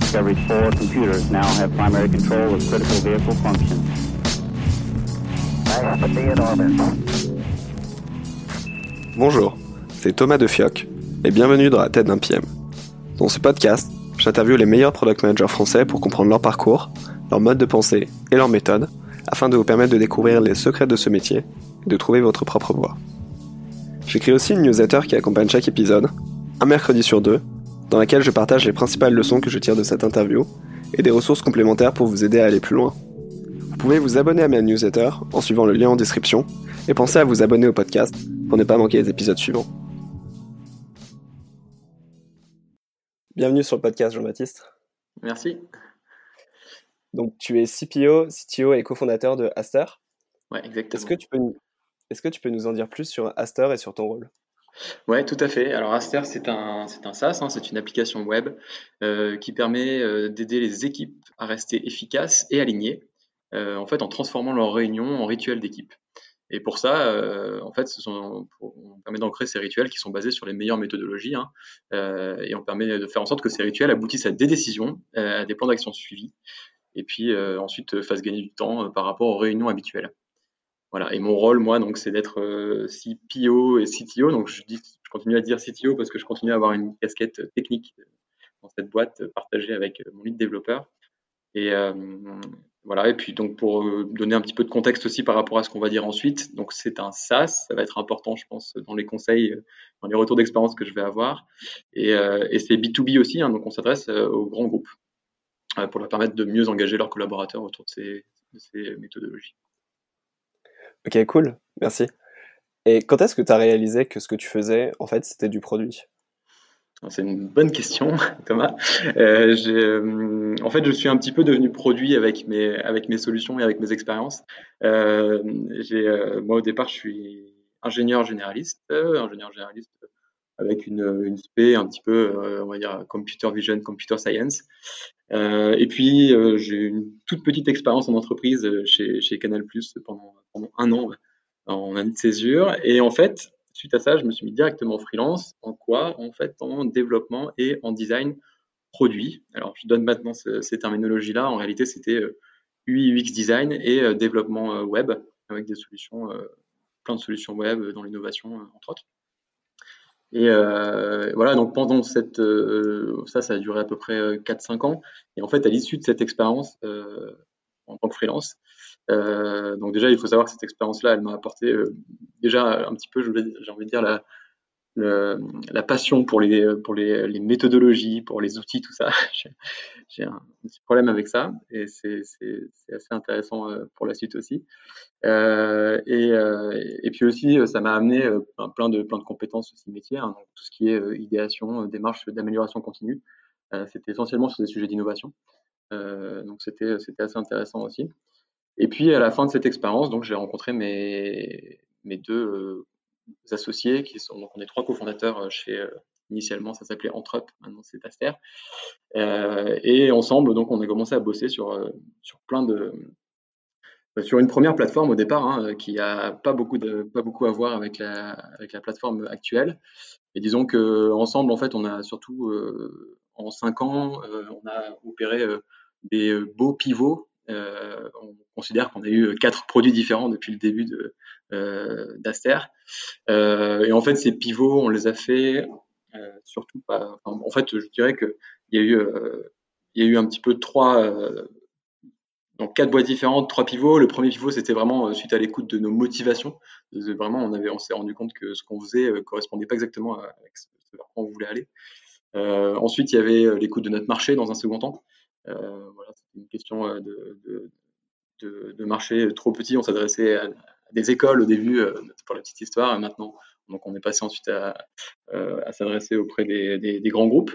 Discovery 4 computers now have primary control of critical vehicle functions. Bonjour, c'est Thomas de Fioc et bienvenue dans la tête d'un PM. Dans ce podcast, j'interviewe les meilleurs product managers français pour comprendre leur parcours, leur mode de pensée et leur méthode afin de vous permettre de découvrir les secrets de ce métier et de trouver votre propre voie. J'écris aussi une newsletter qui accompagne chaque épisode, un mercredi sur deux, dans laquelle je partage les principales leçons que je tire de cette interview et des ressources complémentaires pour vous aider à aller plus loin. Vous pouvez vous abonner à ma newsletter en suivant le lien en description et pensez à vous abonner au podcast pour ne pas manquer les épisodes suivants. Bienvenue sur le podcast Jean-Baptiste. Merci. Donc tu es CPO, CTO et cofondateur de Aster. Ouais, exactement. Est-ce que, tu peux, est-ce que tu peux nous en dire plus sur Aster et sur ton rôle? Ouais, tout à fait. Alors Aster, c'est un, SaaS, hein, c'est une application web euh, qui permet euh, d'aider les équipes à rester efficaces et alignées, euh, en fait, en transformant leurs réunions en rituels d'équipe. Et pour ça, en fait, on permet d'ancrer ces rituels qui sont basés sur les meilleures méthodologies, hein, et on permet de faire en sorte que ces rituels aboutissent à des décisions, à des plans d'action suivis, et puis ensuite fassent gagner du temps par rapport aux réunions habituelles. Voilà. Et mon rôle, moi, donc, c'est d'être euh, CPO et CTO. Donc, je, dis, je continue à dire CTO parce que je continue à avoir une casquette technique dans cette boîte partagée avec mon lead développeur. Et euh, voilà. Et puis, donc, pour euh, donner un petit peu de contexte aussi par rapport à ce qu'on va dire ensuite, donc, c'est un SaaS. Ça va être important, je pense, dans les conseils, dans les retours d'expérience que je vais avoir. Et, et c'est B2B aussi. Hein, donc, on s'adresse aux grands groupes pour leur permettre de mieux engager leurs collaborateurs autour de ces, de ces méthodologies. Ok, cool, merci. Et quand est-ce que tu as réalisé que ce que tu faisais, en fait, c'était du produit? C'est une bonne question, Thomas. Euh, euh, en fait, je suis un petit peu devenu produit avec mes, avec mes solutions et avec mes expériences. Euh, moi, au départ, je suis ingénieur généraliste, ingénieur généraliste avec une, une spé un petit peu, on va dire, computer vision, computer science. et puis, j'ai une toute petite expérience en entreprise chez, chez Canal Plus pendant pendant un an en année de césure. Et en fait, suite à ça, je me suis mis directement freelance. En quoi? En fait, en développement et en design produit. Alors, je donne maintenant ces terminologies-là. En réalité, c'était UI, UX design et euh, développement euh, web avec des solutions, euh, plein de solutions web dans l'innovation, entre autres. Et voilà, donc pendant cette, ça, ça a duré à peu près 4-5 ans. Et en fait, à l'issue de cette expérience en tant que freelance, euh, donc déjà, il faut savoir que cette expérience-là, elle m'a apporté euh, déjà un petit peu, j'ai envie de dire, la, la passion pour, les, pour les, méthodologies, pour les outils, tout ça. j'ai un petit problème avec ça et c'est assez intéressant euh, pour la suite aussi. Euh, et, et, puis aussi, ça m'a amené plein, de, plein de compétences aussi métiers, hein, tout ce qui est idéation, démarche d'amélioration continue. c'était essentiellement sur des sujets d'innovation. donc c'était assez intéressant aussi. Et puis à la fin de cette expérience, donc j'ai rencontré mes, mes deux euh, associés qui sont donc on est trois cofondateurs euh, chez euh, initialement ça s'appelait Entrep, maintenant c'est Aster. et ensemble donc on a commencé à bosser sur sur plein de sur une première plateforme au départ hein, qui a pas beaucoup de pas beaucoup à voir avec la avec la plateforme actuelle. Et disons que ensemble en fait on a surtout en cinq ans on a opéré des beaux pivots euh, on considère qu'on a eu quatre produits différents depuis le début de euh, d'Aster. Euh, et en fait, ces pivots, on les a fait surtout pas. en fait, je dirais que il y a eu il y a eu un petit peu trois donc quatre boîtes différentes, trois pivots. Le premier pivot, c'était vraiment suite à l'écoute de nos motivations. Vraiment, on avait, on s'est rendu compte que ce qu'on faisait ne correspondait pas exactement à, ce vers quoi on voulait aller. ensuite, il y avait l'écoute de notre marché dans un second temps. Euh, voilà, c'était une question euh, de, de, marché trop petit. On s'adressait à, des écoles au début, euh, pour la petite histoire, et maintenant, donc on est passé ensuite à, à s'adresser auprès des, grands groupes.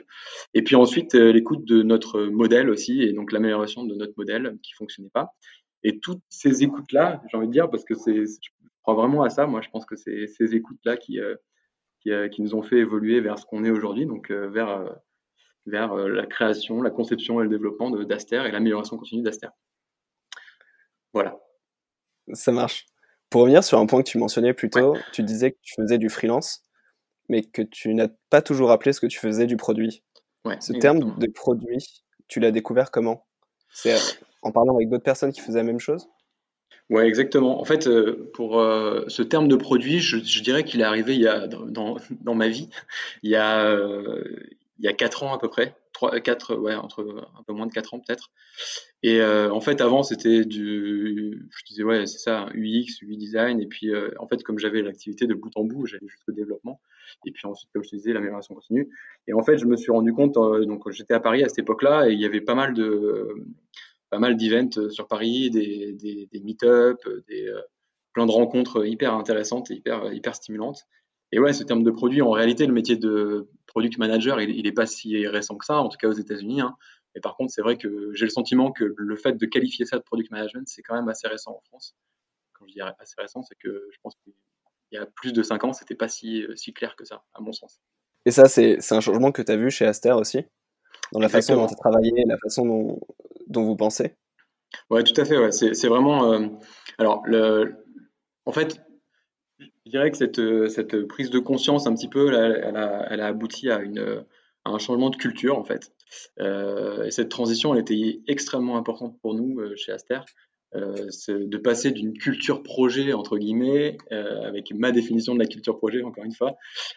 Et puis ensuite, l'écoute de notre modèle aussi, et donc l'amélioration de notre modèle qui fonctionnait pas. Et toutes ces écoutes-là, j'ai envie de dire, parce que je crois vraiment à ça, moi je pense que c'est ces écoutes-là qui, qui, nous ont fait évoluer vers ce qu'on est aujourd'hui, donc vers vers euh, la création, la conception et le développement d'Aster et l'amélioration continue d'Aster. Voilà. Ça marche. Pour revenir sur un point que tu mentionnais plus tôt, tu disais que tu faisais du freelance, mais que tu n'as pas toujours appelé ce que tu faisais du produit. ce terme de produit, tu l'as découvert comment? C'est en parlant avec d'autres personnes qui faisaient la même chose? Ouais, exactement. En fait, euh, pour euh, ce terme de produit, je, dirais qu'il est arrivé il y a, dans, dans ma vie, il y a, euh, il y a 4 ans à peu près. 3, 4, ouais, entre un peu moins de 4 ans peut-être. Et en fait, avant, c'était du, je disais, ouais, c'est ça, UX, UI design. Et puis, en fait, comme j'avais l'activité de bout en bout, j'allais jusqu'au développement. Et puis ensuite, comme je te disais, l'amélioration continue. Et en fait, je me suis rendu compte, donc j'étais à Paris à cette époque-là, et il y avait pas mal de, pas mal d'events euh, sur Paris, des, des, des meet-up, euh, des, euh, plein de rencontres hyper intéressantes et hyper, hyper stimulantes. Et ouais, ce terme de produit, en réalité, le métier de product manager, il n'est pas si récent que ça, en tout cas aux États-Unis. Hein. Mais par contre, c'est vrai que j'ai le sentiment que le fait de qualifier ça de product management, c'est quand même assez récent en France. Quand je dis assez récent, c'est que je pense qu'il y a plus de 5 ans, c'était pas si, si clair que ça, à mon sens. Et ça, c'est un changement que tu as vu chez Aster aussi? Dans la façon dont tu travaillé, la façon dont, dont vous pensez? Ouais, tout à fait. Ouais. C'est vraiment. Euh, alors, le, en fait, je dirais que cette, cette prise de conscience, un petit peu, elle, a, abouti à, un changement de culture, en fait. Euh, et cette transition, elle était extrêmement importante pour nous euh, chez Aster. de passer d'une culture projet, entre guillemets, avec ma définition de la culture projet, encore une fois,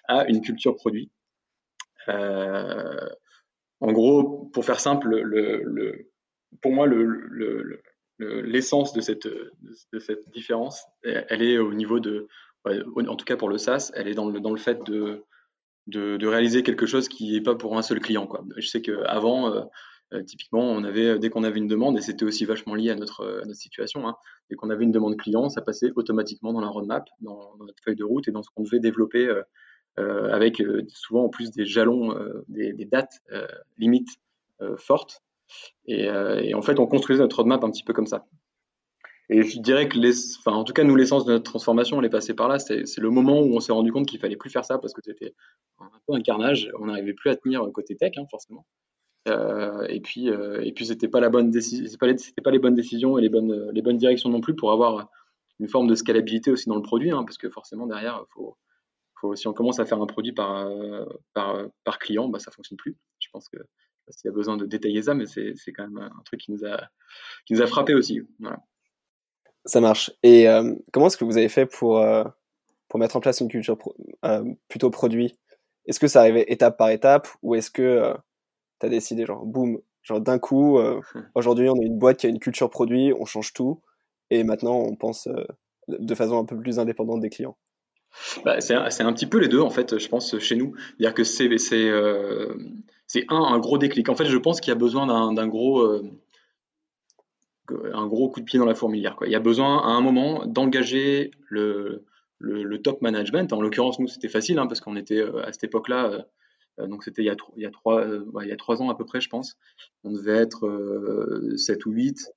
à une culture produit. en gros, pour faire simple, le, le pour moi, l'essence de cette différence, elle est au niveau de, en tout cas pour le SaaS, elle est dans le, dans le fait de, de, réaliser quelque chose qui n'est pas pour un seul client. Je sais qu'avant, euh, euh, typiquement, on avait, dès qu'on avait une demande, et c'était aussi vachement lié à notre, situation, hein, dès qu'on avait une demande client, ça passait automatiquement dans la roadmap, dans, notre feuille de route et dans ce qu'on devait développer euh, avec souvent en plus des jalons, des, dates limites fortes et, en fait, on construisait notre roadmap un petit peu comme ça. Et je dirais que, les, enfin, en tout cas, nous, l'essence de notre transformation, elle est passée par là. C'est le moment où on s'est rendu compte qu'il fallait plus faire ça parce que c'était un peu un carnage. On n'arrivait plus à tenir côté tech, hein, forcément. Euh, et puis, euh, et puis, c'était pas la bonne décision, pas, les bonnes décisions et les bonnes, les bonnes directions non plus pour avoir une forme de scalabilité aussi dans le produit, hein, parce que forcément derrière, faut, faut, si on commence à faire un produit par, par, par client, bah, ça fonctionne plus. Je pense que s'il y a besoin de détailler ça, mais c'est quand même un truc qui nous a, qui nous a frappé aussi. Ça marche. Et euh, comment est-ce que vous avez fait pour, euh, pour mettre en place une culture euh, plutôt produit? Est-ce que ça arrivait étape par étape ou est-ce que tu as décidé, genre, boum, genre d'un coup, aujourd'hui on a une boîte qui a une culture produit, on change tout et maintenant on pense de façon un peu plus indépendante des clients? Bah, c'est un, un, petit peu les deux, en fait, je pense, chez nous. C'est-à-dire que c'est c'est un, un gros déclic. En fait, je pense qu'il y a besoin d'un gros, euh, un gros coup de pied dans la fourmilière. Quoi. Il y a besoin à un moment d'engager le, le, top management. En l'occurrence, nous, c'était facile hein, parce qu'on était euh, à cette époque-là. Euh, donc c'était il, y a, il, y a trois, il y a trois ans à peu près, je pense. On devait être 7 ou 8.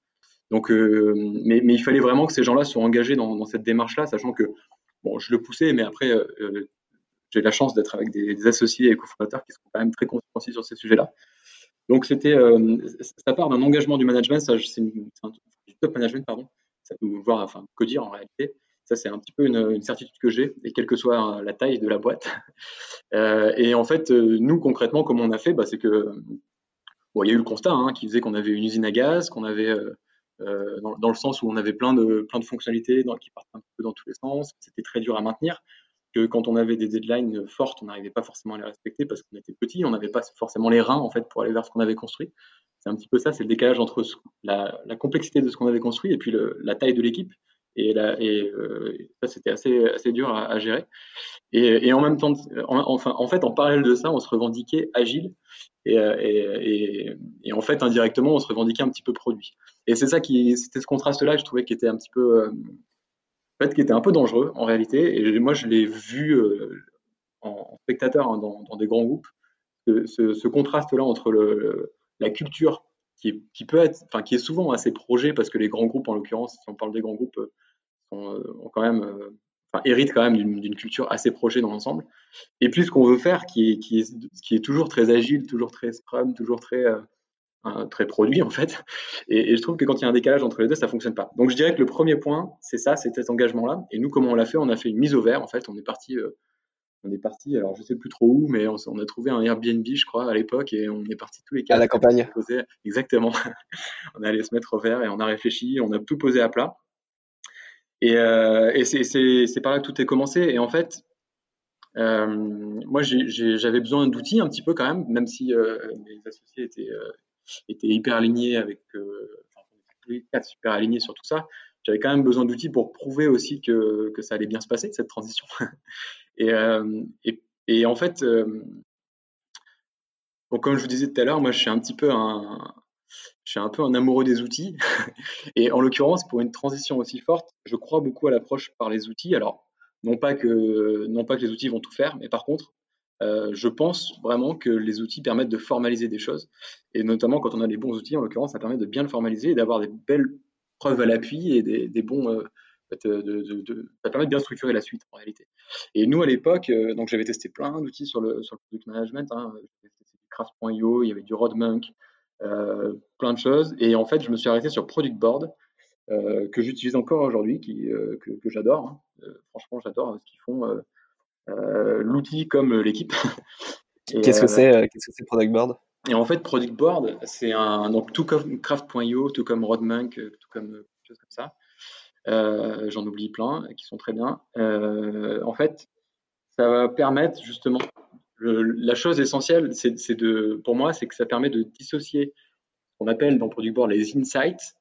Donc, mais, mais, il fallait vraiment que ces gens-là soient engagés dans, dans cette démarche-là, sachant que bon, je le poussais, mais après, j'ai la chance d'être avec des, associés et cofondateurs qui sont quand même très conscients sur ces sujets-là. Donc, c'était, euh, ça part d'un engagement du management, c'est du top management, pardon, ça peut voir, enfin, que dire en réalité. Ça, c'est un petit peu une, certitude que j'ai, et quelle que soit la taille de la boîte. Euh, et en fait, euh, nous, concrètement, comment on a fait, bah, c'est que, il y a eu le constat hein, qui faisait qu'on avait une usine à gaz, qu'on avait, dans, le sens où on avait plein de, plein de fonctionnalités qui partent un peu dans tous les sens, c'était très dur à maintenir que quand on avait des deadlines fortes, on n'arrivait pas forcément à les respecter parce qu'on était petit, on n'avait pas forcément les reins en fait pour aller vers ce qu'on avait construit. C'est un petit peu ça, c'est le décalage entre la, complexité de ce qu'on avait construit et puis la taille de l'équipe. Et, euh, ça, c'était assez, assez dur à, gérer. Et, en même temps, enfin, en fait, en parallèle de ça, on se revendiquait agile et, et, en fait, indirectement, on se revendiquait un petit peu produit. Et c'est ça qui, c'était ce contraste-là que je trouvais qui était un petit peu, euh, fait, qui était un peu dangereux en réalité. Et moi, je l'ai vu euh, en, spectateur hein, dans, des grands groupes, ce, contraste-là entre la culture qui, qui, peut être, enfin, qui est souvent assez projet, parce que les grands groupes, en l'occurrence, si on parle des grands groupes, euh, euh, ont quand même, héritent quand même d'une culture assez projet dans l'ensemble. Et puis, ce qu'on veut faire, est, qui, est, qui est toujours très agile, toujours très scrum, toujours très très produit en fait. Et, je trouve que quand il y a un décalage entre les deux, ça fonctionne pas. Donc je dirais que le premier point, c'est ça, c'est cet engagement-là. Et nous, comment on l'a fait? On a fait une mise au vert en fait. On est parti, euh, on est parti. Alors je sais plus trop où, mais on, a trouvé un Airbnb, je crois, à l'époque, et on est parti tous les quatre. À la campagne. exactement. on est allé se mettre au vert et on a réfléchi, on a tout posé à plat. Et, euh, et c'est par là que tout est commencé. Et en fait, euh, moi, j'avais besoin d'outils un petit peu quand même, même si mes associés étaient était hyper aligné avec, euh, quatre super alignés sur tout ça. J'avais quand même besoin d'outils pour prouver aussi que, que, ça allait bien se passer, cette transition. et, euh, et, et, en fait, euh, comme je vous disais tout à l'heure, moi, je suis un petit peu un, je suis un peu un amoureux des outils. et en l'occurrence, pour une transition aussi forte, je crois beaucoup à l'approche par les outils. Alors, non pas que, non pas que les outils vont tout faire, mais par contre, euh, je pense vraiment que les outils permettent de formaliser des choses. Et notamment quand on a les bons outils, en l'occurrence, ça permet de bien le formaliser et d'avoir des belles preuves à l'appui et des, bons. Euh, de, ça permet de bien structurer la suite en réalité. Et nous à l'époque, euh, donc j'avais testé plein d'outils sur le, sur le product management. Hein, j'avais testé du Craft.io, il y avait du Roadmunk, plein de choses. Et en fait, je me suis arrêté sur Product Board. que j'utilise encore aujourd'hui, que, que j'adore. Hein. franchement, j'adore ce qu'ils font euh, l'outil comme l'équipe. Qu'est-ce que c'est euh, Qu'est-ce que c'est Product Board? Et en fait, Product Board, c'est un donc tout comme Craft.io, tout comme Roadmunk, euh, tout comme choses comme ça. J'en oublie plein qui sont très bien. en fait, ça va permettre justement la chose essentielle, c'est de, pour moi, c'est que ça permet de dissocier ce qu'on appelle dans Product Board les insights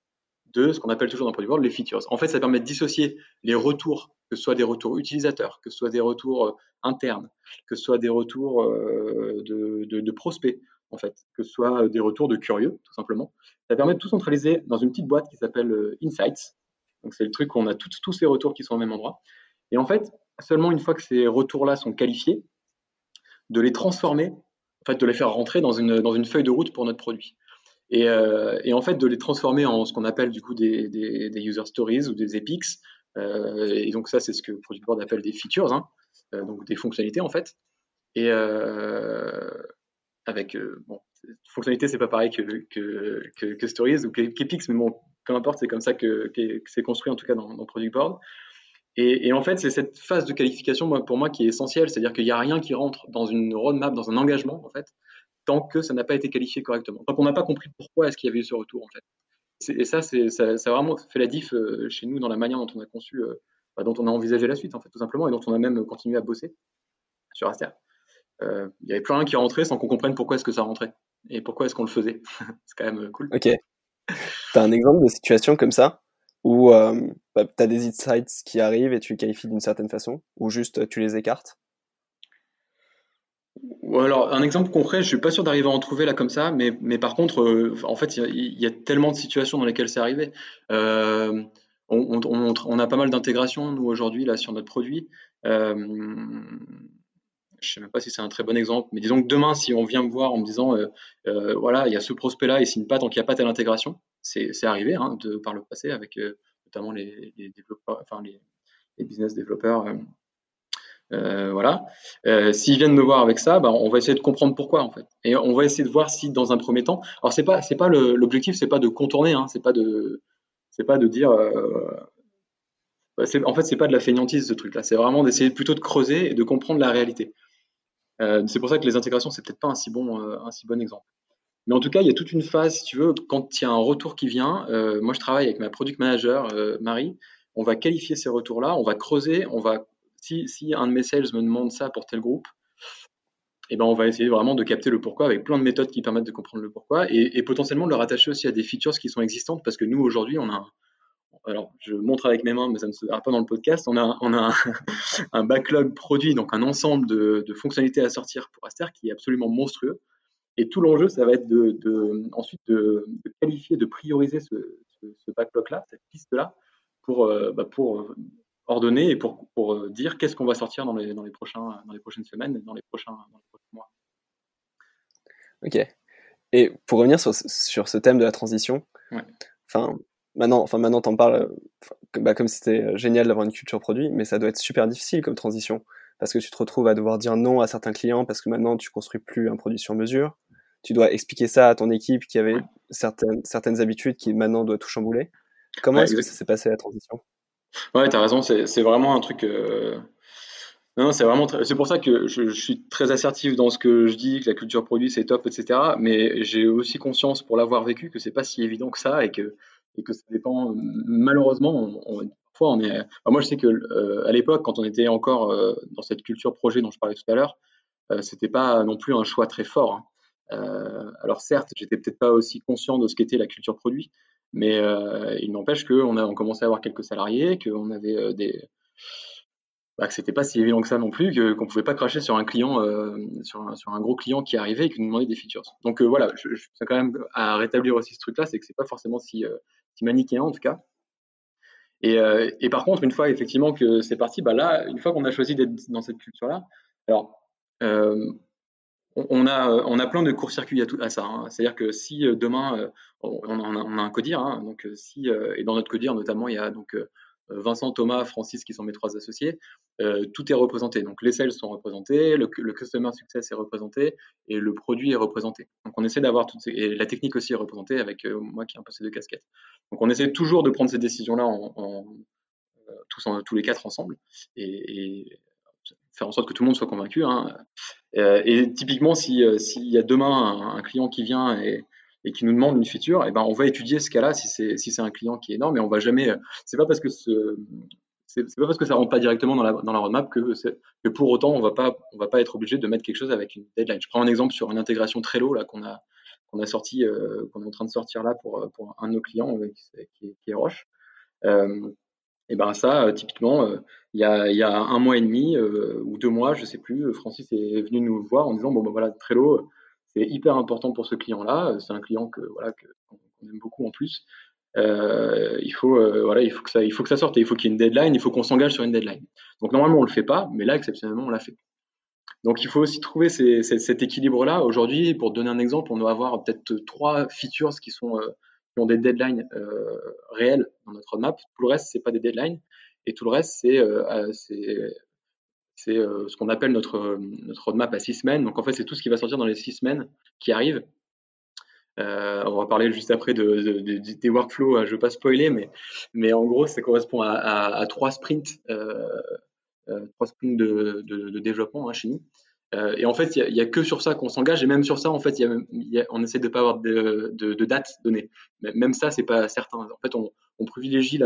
de ce qu'on appelle toujours dans Product Board les features. En fait, ça permet de dissocier les retours, que ce soit des retours utilisateurs, que ce soit des retours euh, internes, que ce soit des retours euh, de, prospects, en fait, que ce soit euh, des retours de curieux, tout simplement. Ça permet de tout centraliser dans une petite boîte qui s'appelle Insights. Donc, c'est le truc où on a tous ces retours qui sont au même endroit. Et en fait, seulement une fois que ces retours-là sont qualifiés, de les transformer, en fait, de les faire rentrer dans une, dans une feuille de route pour notre produit. Euh, et, en fait de les transformer en ce qu'on appelle du coup des, user stories ou des epics. Euh, et donc ça c'est ce que Product Board appelle des features, hein, euh, donc des fonctionnalités en fait. Et avec bon, fonctionnalité c'est pas pareil que, que, stories ou qu'epics, mais bon peu importe c'est comme ça que, c'est construit en tout cas dans Product Board. Et, en fait, c'est cette phase de qualification pour moi qui est essentielle, c'est-à-dire qu'il n'y a rien qui rentre dans une roadmap, dans un engagement, en fait, tant que ça n'a pas été qualifié correctement. Donc on n'a pas compris pourquoi est-ce qu'il y avait eu ce retour en fait. Et ça, ça, a vraiment fait la diff euh, chez nous dans la manière dont on a conçu, euh, bah, dont on a envisagé la suite en fait, tout simplement, et dont on a même continué à bosser sur Aster. Euh, il y avait plus rien qui rentrait sans qu'on comprenne pourquoi est-ce que ça rentrait et pourquoi est-ce qu'on le faisait. c'est quand même cool. Ok. Tu as un exemple de situation comme ça où bah, tu as des insights qui arrivent et tu les qualifies d'une certaine façon, ou juste tu les écartes? Alors, un exemple concret, je suis pas sûr d'arriver à en trouver là comme ça, mais, mais par contre, euh, en fait, il y, a tellement de situations dans lesquelles c'est arrivé. Euh, on, a pas mal d'intégration, nous, aujourd'hui, là, sur notre produit. Euh, je sais même pas si c'est un très bon exemple, mais disons que demain, si on vient me voir en me disant, euh, voilà, il y a ce prospect-là, il signe pas tant qu'il n'y a pas telle intégration, c'est arrivé hein, de, par le passé avec notamment les, les business développeurs euh, voilà. Euh, S'ils viennent me voir avec ça, bah, on va essayer de comprendre pourquoi en fait, et on va essayer de voir si dans un premier temps, alors c'est pas c'est pas l'objectif, c'est pas de contourner, hein, c'est pas de c'est pas de dire, euh, en fait c'est pas de la fainéantise ce truc-là, c'est vraiment d'essayer plutôt de creuser et de comprendre la réalité. C'est pour ça que les intégrations c'est peut-être pas un si bon un si bon exemple. Mais en tout cas, il y a toute une phase, si tu veux, quand il y a un retour qui vient. Moi, je travaille avec ma product manager, Marie. On va qualifier ces retours-là, on va creuser, on va si, un de mes sales me demande ça pour tel groupe, eh ben on va essayer vraiment de capter le pourquoi avec plein de méthodes qui permettent de comprendre le pourquoi et, potentiellement de le rattacher aussi à des features qui sont existantes parce que nous aujourd'hui on a alors je montre avec mes mains mais ça ne se pas dans le podcast on a, on a un, backlog produit donc un ensemble de, fonctionnalités à sortir pour Aster qui est absolument monstrueux. Et tout l'enjeu ça va être de, ensuite de, qualifier de prioriser ce, backlog là cette piste là pour, euh, bah, pour ordonner et pour, pour euh, dire qu'est-ce qu'on va sortir dans les, dans, les prochains, dans les prochaines semaines, dans les prochains, dans les prochains mois. Ok. Et pour revenir sur, sur ce thème de la transition, enfin, maintenant, enfin, maintenant, t'en parles bah, comme c'était euh, génial d'avoir une culture produit, mais ça doit être super difficile comme transition parce que tu te retrouves à devoir dire non à certains clients parce que maintenant tu construis plus un produit sur mesure. tu dois expliquer ça à ton équipe qui avait certaines, certaines habitudes qui maintenant doit tout chambouler. Comment est-ce que ça s'est passé la transition? Ouais, tu as raison, c'est vraiment un truc. Euh, non, c'est vraiment. C'est pour ça que je, suis très assertif dans ce que je dis, que la culture produit c'est top, etc. Mais j'ai aussi conscience, pour l'avoir vécu, que c'est pas si évident que ça et que, ça dépend. Malheureusement, parfois on est. moi, je sais que euh, l'époque, quand on était encore euh, dans cette culture projet dont je parlais tout à l'heure, c'était pas non plus un choix très fort. Hein. Euh, alors certes, j'étais peut-être pas aussi conscient de ce qu'était la culture produit, mais euh, il n'empêche qu'on a on commençait à avoir quelques salariés, qu'on avait euh, des bah, que c'était pas si évident que ça non plus, qu'on pouvait pas cracher sur un client, sur, un, gros client qui arrivait et qui nous demandait des features. Donc voilà, je, je quand même à rétablir aussi ce truc-là, c'est que c'est pas forcément si, si manichéen en tout cas. Et, et, par contre, une fois effectivement que c'est parti, bah là, une fois qu'on a choisi d'être dans cette culture-là, alors on a, on a plein de court-circuits à, à, ça. Hein. C'est-à-dire que si euh, demain, euh, on, a, un codir, hein, donc euh, si, et dans notre codir notamment, il y a donc Vincent, Thomas, Francis qui sont mes trois associés, tout est représenté. Donc les sales sont représentés, le, customer success est représenté et le produit est représenté. Donc on essaie d'avoir toutes et la technique aussi est représentée avec moi qui ai un peu ces deux casquettes. Donc on essaie toujours de prendre ces décisions-là en, tous, tous les quatre ensemble et, faire en sorte que tout le monde soit convaincu. Hein. Euh, et typiquement, euh, s'il y a demain un, client qui vient et, qui nous demande une feature, et eh ben on va étudier ce cas-là si c'est si un client qui est énorme. Et on va jamais. C'est pas parce que ce c'est pas parce que ça rentre pas directement dans la, dans la roadmap que, que pour autant on va pas on va pas être obligé de mettre quelque chose avec une deadline. Je prends un exemple sur une intégration Trello qu'on a qu'on a sorti euh, qu'on est en train de sortir là pour pour un de nos clients qui, est, Roche. Et ben ça typiquement il y, a, y a, un mois et demi euh, ou deux mois, je sais plus, Francis est venu nous voir en disant bon ben voilà Trello, c'est hyper important pour ce client-là. C'est un client que voilà qu'on aime beaucoup en plus. Euh, il faut euh, voilà il faut que ça il faut que ça sorte il faut qu'il y ait une deadline, il faut qu'on s'engage sur une deadline. Donc normalement on le fait pas, mais là exceptionnellement on l'a fait. Donc il faut aussi trouver cet équilibre-là. Aujourd'hui, pour donner un exemple, on doit avoir peut-être trois features qui sont ont des deadlines réelles dans notre roadmap. Tout le reste c'est pas des deadlines. Et tout le reste, c'est euh, euh, euh, ce qu'on appelle notre, notre roadmap à six semaines. Donc en fait, c'est tout ce qui va sortir dans les six semaines qui arrivent. on va parler juste après de, des workflows, je ne veux pas spoiler, mais, mais en gros, ça correspond à, trois sprints, trois sprints de, développement hein, chez nous. Et en fait, il n'y a, que sur ça qu'on s'engage, et même sur ça, en fait, on essaie de ne pas avoir de, de, date donnée. Même ça, c'est pas certain. En fait, on, privilégie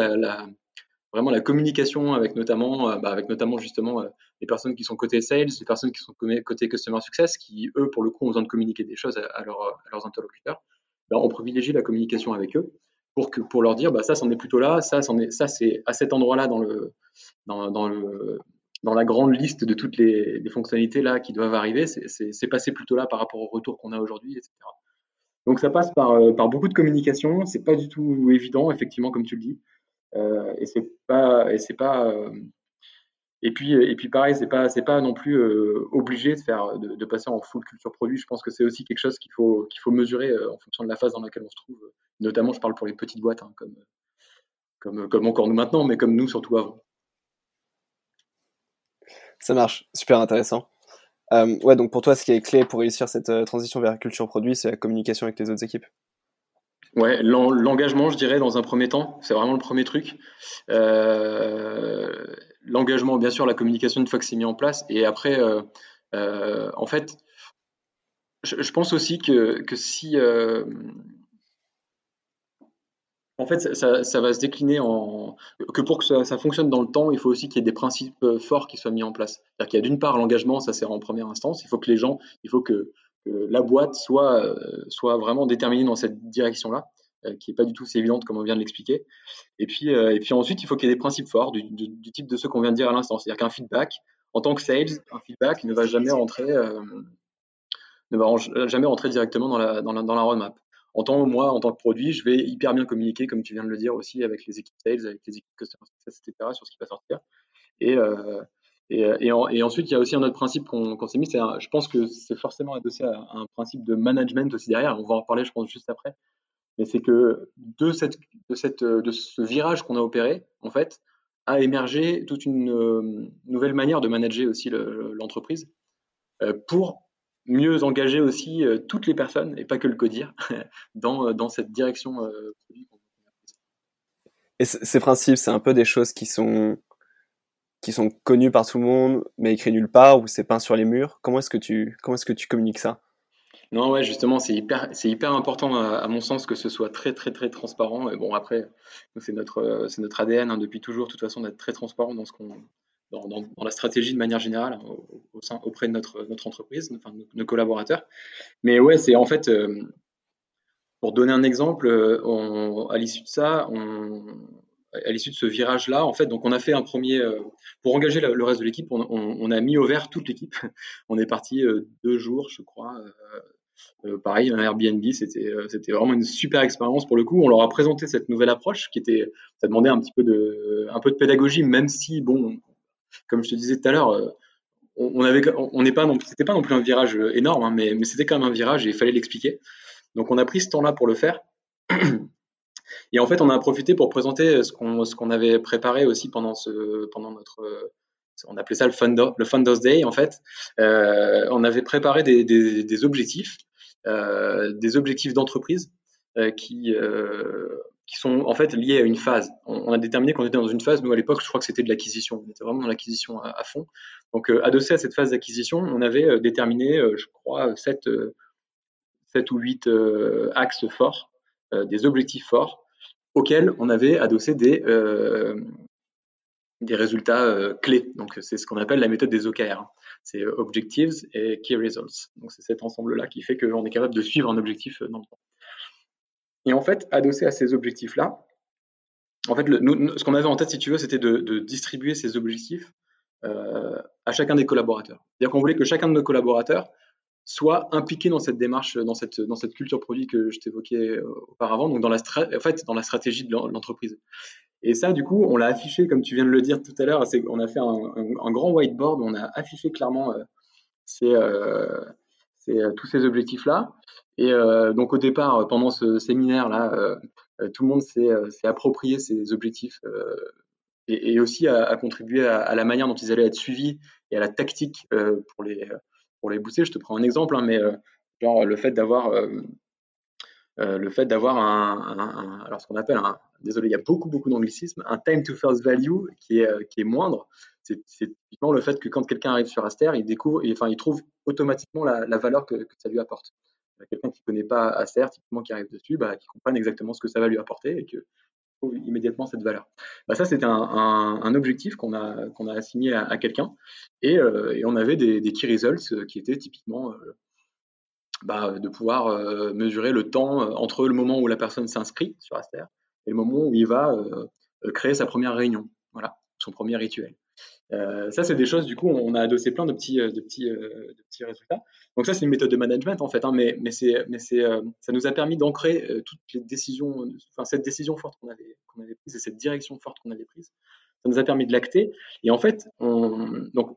vraiment la communication avec notamment, euh, bah, avec notamment justement euh, les personnes qui sont côté sales, les personnes qui sont côté customer success, qui eux pour le coup ont besoin de communiquer des choses à, leurs interlocuteurs. Ben, on privilégie la communication avec eux pour que pour leur dire bah ça c'en est plutôt là, ça ça c'est à cet endroit-là dans le dans, le dans la grande liste de toutes les, fonctionnalités là qui doivent arriver, c'est passé plutôt là par rapport au retour qu'on a aujourd'hui, etc. Donc ça passe par, euh, par beaucoup de communication, c'est pas du tout évident effectivement comme tu le dis. Euh, et c'est pas et c'est pas euh, et puis, et puis pareil, c'est pas, c'est pas non plus obligé de, passer en full culture produit. Je pense que c'est aussi quelque chose qu'il faut, qu'il faut mesurer en fonction de la phase dans laquelle on se trouve. Notamment, je parle pour les petites boîtes, hein, comme, comme, comme encore nous maintenant, mais comme nous surtout avant. Ça marche, super intéressant. ouais, donc pour toi, ce qui est clé pour réussir cette transition vers culture produit, c'est la communication avec les autres équipes. Ouais, l'engagement, je dirais, dans un premier temps, c'est vraiment le premier truc. Euh, l'engagement, bien sûr, la communication une fois que c'est mis en place. Et après, euh, euh, en fait, je, pense aussi que, que si. En fait, ça, va se décliner en. que pour que ça, fonctionne dans le temps, il faut aussi qu'il y ait des principes forts qui soient mis en place. C'est-à-dire qu'il y a d'une part l'engagement, ça sert en première instance. Il faut que les gens, il faut que la boîte soit, euh, soit vraiment déterminée dans cette direction-là, euh, qui n'est pas du tout si évidente comme on vient de l'expliquer. Et puis, euh, et puis ensuite, il faut qu'il y ait des principes forts du, type de ceux qu'on vient de dire à l'instant. C'est-à-dire qu'un feedback, en tant que sales, un feedback ne va jamais rentrer, ne va jamais directement dans la roadmap. En tant moi, en tant que produit, je vais hyper bien communiquer, comme tu viens de le dire aussi, avec les équipes sales, avec les équipes customer success, etc., sur ce qui va sortir. Et, et, et, ensuite, il y a aussi un autre principe qu'on s'est mis, c'est je pense que c'est forcément adossé à, un principe de management aussi derrière, on va en reparler je pense juste après, mais c'est que de, cette, de, cette, de ce virage qu'on a opéré, en fait, a émergé toute une euh, nouvelle manière de manager aussi l'entreprise euh, pour mieux engager aussi toutes les personnes, et pas que le codir, dans, dans cette direction Et ces principes, c'est un peu des choses qui sont qui sont connus par tout le monde, mais écrits nulle part, ou c'est peint sur les murs? Comment est-ce que tu, comment est-ce que tu communiques ça? Non, ouais, justement, c'est hyper, c'est hyper important à, mon sens que ce soit très, très, très transparent. Et bon, après, c'est notre, c'est notre ADN hein, depuis toujours, de toute façon, d'être très transparent dans ce qu'on, dans, la stratégie de manière générale au, sein, auprès de notre, entreprise, enfin, nos, collaborateurs. Mais ouais, c'est en fait, euh, pour donner un exemple, on, à l'issue de ça, à l'issue de ce virage-là, en fait, donc on a fait un premier, euh, pour engager le, reste de l'équipe, on, a mis au vert toute l'équipe. on est parti euh, deux jours, je crois. Euh, pareil, un Airbnb, c'était c'était vraiment une super expérience pour le coup. On leur a présenté cette nouvelle approche qui était, ça demandait un petit peu de, un peu de pédagogie, même si bon, comme je te disais tout à l'heure, on avait, on n'est pas non, plus un virage énorme, hein, mais, c'était quand même un virage et il fallait l'expliquer. Donc on a pris ce temps-là pour le faire. Et en fait, on a profité pour présenter ce qu'on ce qu'on avait préparé aussi pendant notre on appelait ça le, Fundo, le Funders Day en fait. Euh, on avait préparé des, objectifs, euh, des objectifs d'entreprise euh, qui euh, qui sont en fait liés à une phase. On, a déterminé qu'on était dans une phase, nous à l'époque, je crois que c'était de l'acquisition. On était vraiment dans l'acquisition à, fond. Donc, euh, adossé à cette phase d'acquisition, on avait euh, déterminé, je crois, sept, sept ou huit axes forts, des objectifs forts auxquels on avait adossé des, euh, des résultats euh, clés. Donc, c'est ce qu'on appelle la méthode des OKR. Hein. C'est Objectives et Key Results. Donc, c'est cet ensemble-là qui fait qu'on est capable de suivre un objectif euh, dans le temps. Et en fait, adossé à ces objectifs-là, en fait, ce qu'on avait en tête, si tu veux, c'était de, distribuer ces objectifs euh, à chacun des collaborateurs. C'est-à-dire qu'on voulait que chacun de nos collaborateurs soit impliqué dans cette démarche, dans cette, culture produit que je t'évoquais euh, auparavant, donc dans la, stratégie de l'entreprise. Et ça, du coup, on l'a affiché, comme tu viens de le dire tout à l'heure, on a fait un, grand whiteboard on a affiché clairement euh, tous ces objectifs-là. Et donc, au départ, pendant ce séminaire-là, tout le monde s'est approprié ces objectifs et, aussi a, contribué à, la manière dont ils allaient être suivis et à la tactique pour les pour les booster. Je te prends un exemple, hein, mais euh, genre le fait d'avoir euh, euh, le fait d'avoir un, alors ce qu'on appelle désolé, il y a beaucoup beaucoup d'anglicisme, un time to first value qui est qui est moindre. C'est typiquement le fait que quand quelqu'un arrive sur Aster, il découvre, enfin il trouve automatiquement la, valeur que, ça lui apporte. Quelqu'un qui connaît pas Aster, typiquement qui arrive dessus, bah, qui comprenne exactement ce que ça va lui apporter et que immédiatement cette valeur. Bah, ça, c'était un, objectif qu'on a, assigné à, quelqu'un et, euh, et, on avait des, des, key results euh, qui étaient typiquement euh, bah, de pouvoir mesurer le temps entre le moment où la personne s'inscrit sur Aster et le moment où il va créer sa première réunion, voilà, son premier rituel. Euh, ça, c'est des choses, du coup, on a adossé plein de petits, euh, de petits, euh, de petits résultats. Donc ça, c'est une méthode de management, en fait, hein, mais, mais, mais ça nous a permis d'ancrer toutes les décisions, enfin, cette décision forte qu'on avait, qu'on avait prise et cette direction forte qu'on avait prise, ça nous a permis de l'acter. Et en fait, on, donc,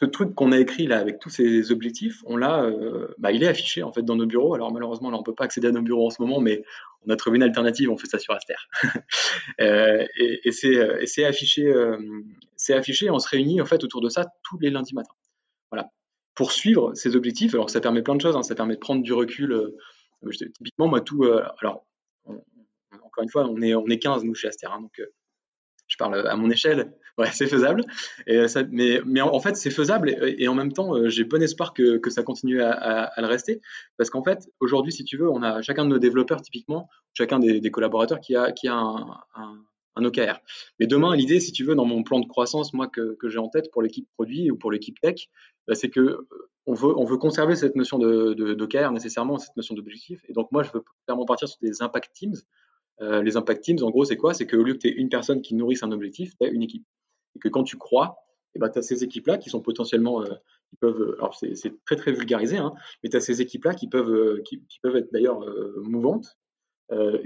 ce truc qu'on a écrit là avec tous ces objectifs, on l'a, euh, bah, il est affiché en fait dans nos bureaux. Alors malheureusement là on peut pas accéder à nos bureaux en ce moment, mais on a trouvé une alternative, on fait ça sur Aster. euh, et, et c'est affiché, euh, c'est affiché. On se réunit en fait autour de ça tous les lundis matins. Voilà, pour suivre ces objectifs. Alors ça permet plein de choses, hein. ça permet de prendre du recul. Euh, typiquement moi tout, euh, alors encore une fois on est on est 15 nous chez Aster, hein, donc je parle à mon échelle, ouais, c'est faisable. Ça, mais, en fait, c'est faisable et, en même temps, euh, j'ai bon espoir que, ça continue à, le rester. Parce qu'en fait, aujourd'hui, si tu veux, on a chacun de nos développeurs, typiquement, chacun des, collaborateurs qui a, un, OKR. Mais demain, l'idée, si tu veux, dans mon plan de croissance, moi, que, j'ai en tête pour l'équipe produit ou pour l'équipe tech, bah, c'est que euh, on veut, on veut conserver cette notion de, d'OKR nécessairement, cette notion d'objectif. Et donc, moi, je veux clairement partir sur des impact teams euh, les impact teams, en gros, c'est quoi? C'est qu'au lieu que tu aies une personne qui nourrisse un objectif, tu as une équipe. Et que quand tu crois, eh ben, tu as ces équipes-là qui sont potentiellement, euh, qui peuvent, euh, alors c'est très très vulgarisé, hein, mais tu as ces équipes-là qui peuvent, qui, peuvent être d'ailleurs mouvantes,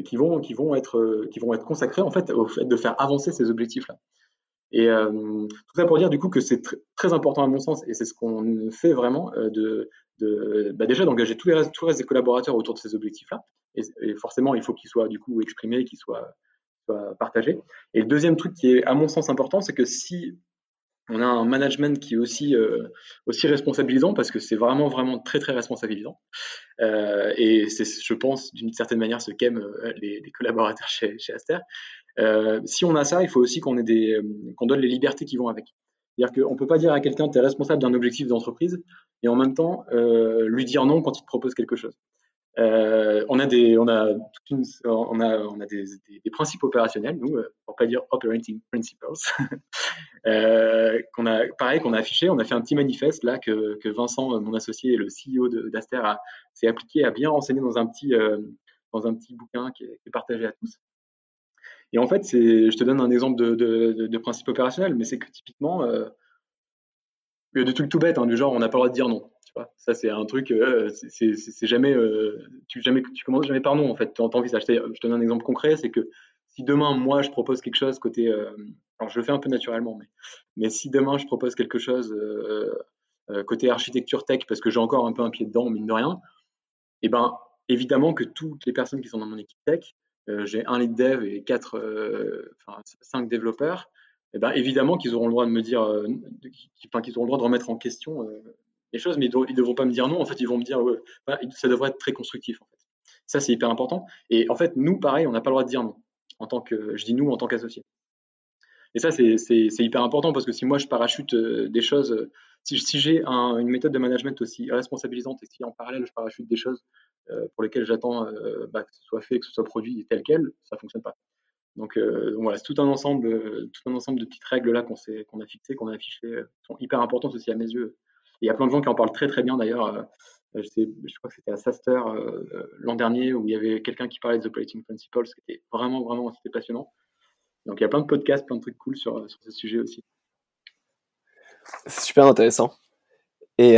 qui vont, qui vont être, qui vont être consacrées en fait au fait de faire avancer ces objectifs-là. Et tout ça pour dire du coup que c'est très important à mon sens, et c'est ce qu'on fait vraiment, de, bah déjà d'engager tous les, restes, tous les collaborateurs autour de ces objectifs-là. Et, forcément, il faut qu'ils soient du coup exprimés, qu'ils soient, soient, partagés. Et le deuxième truc qui est à mon sens important, c'est que si On a un management qui est aussi, euh, aussi responsabilisant parce que c'est vraiment, vraiment très, très responsabilisant. Euh, et c'est, je pense, d'une certaine manière, ce qu'aiment euh, les, collaborateurs chez, chez Aster. si on a ça, il faut aussi qu'on, ait des, qu'on donne les libertés qui vont avec. C'est-à-dire qu'on ne peut pas dire à quelqu'un tu es responsable d'un objectif d'entreprise et en même temps lui dire non quand il te propose quelque chose. Euh, on a des, on a, on a, on a des, principes opérationnels, nous, euh, pour pas dire operating principles, euh, qu'on a, pareil, qu'on a affiché. On a fait un petit manifeste là que, que Vincent, mon associé le CEO d'Aster, s'est appliqué à bien renseigner dans un petit, dans un petit bouquin qui est, partagé à tous. Et en fait, je te donne un exemple de, de, de principe opérationnel, mais c'est que typiquement, de trucs tout bêtes, hein, du genre, on n'a pas le droit de dire non ça, c'est un truc, euh, c'est jamais, euh, tu, jamais, tu commences jamais par non, en fait. Tu envisages. Je te donne un exemple concret, c'est que si demain, moi, je propose quelque chose côté. Euh, alors, je le fais un peu naturellement, mais, mais si demain, je propose quelque chose côté architecture tech, parce que j'ai encore un peu un pied dedans, mine de rien, et eh ben, évidemment que toutes les personnes qui sont dans mon équipe tech, j'ai un lead dev et quatre, enfin, cinq développeurs, eh ben, évidemment qu'ils auront le droit de me dire, enfin, qu'ils auront le droit de remettre en question choses, mais ils ne devront pas me dire non. En fait, ils vont me dire bah, ça devrait être très constructif. En fait. Ça, c'est hyper important. Et en fait, nous, pareil, on n'a pas le droit de dire non. En tant que, je dis nous en tant qu'associé. Et ça, c'est hyper important parce que si moi, je parachute euh, des choses, euh, si, j'ai une méthode de management aussi responsabilisante et si en parallèle, je parachute des choses euh, pour lesquelles j'attends bah, que ce soit fait, que ce soit produit tel quel, ça ne fonctionne pas. Donc, voilà, c'est tout un ensemble, tout un ensemble de petites règles là qu'on qu'on a fixées, qu'on a affichées, qui sont hyper importantes aussi à mes yeux il y a plein de gens qui en parlent très très bien d'ailleurs. Euh, je, je crois que c'était à Saster euh, euh, l'an dernier où il y avait quelqu'un qui parlait de The Operating Principles, qui était vraiment, vraiment, c'était passionnant. Donc il y a plein de podcasts, plein de trucs cool sur, sur ce sujet aussi. C'est super intéressant. Et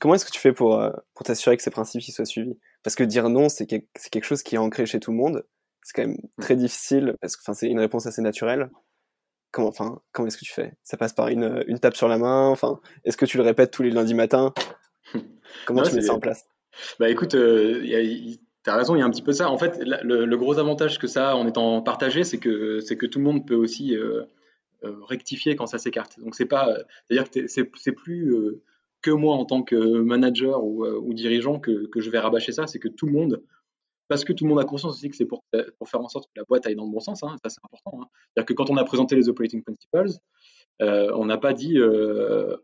comment est-ce que tu fais pour, pour t'assurer que ces principes soient suivis? Parce que dire non, c'est quelque chose qui est ancré chez tout le monde. C'est quand même très difficile parce que c'est une réponse assez naturelle. Comment, enfin, comment est-ce que tu fais? Ça passe par une, une tape sur la main Enfin, est-ce que tu le répètes tous les lundis matins Comment tu mets ça en place? Bah écoute, euh, tu as raison, il y a un petit peu ça. En fait, le, gros avantage que ça a en étant partagé, c'est que, c'est que tout le monde peut aussi euh, euh, rectifier quand ça s'écarte. Donc c'est pas, c'est-à-dire que c'est, plus que moi en tant que manager ou, ou dirigeant que, que, je vais rabâcher ça, c'est que tout le monde parce que tout le monde a conscience aussi que c'est pour, pour, faire en sorte que la boîte aille dans le bon sens. Hein, ça, c'est important. Hein. C'est-à-dire que quand on a présenté les operating principles, euh, on n'a pas dit. Euh,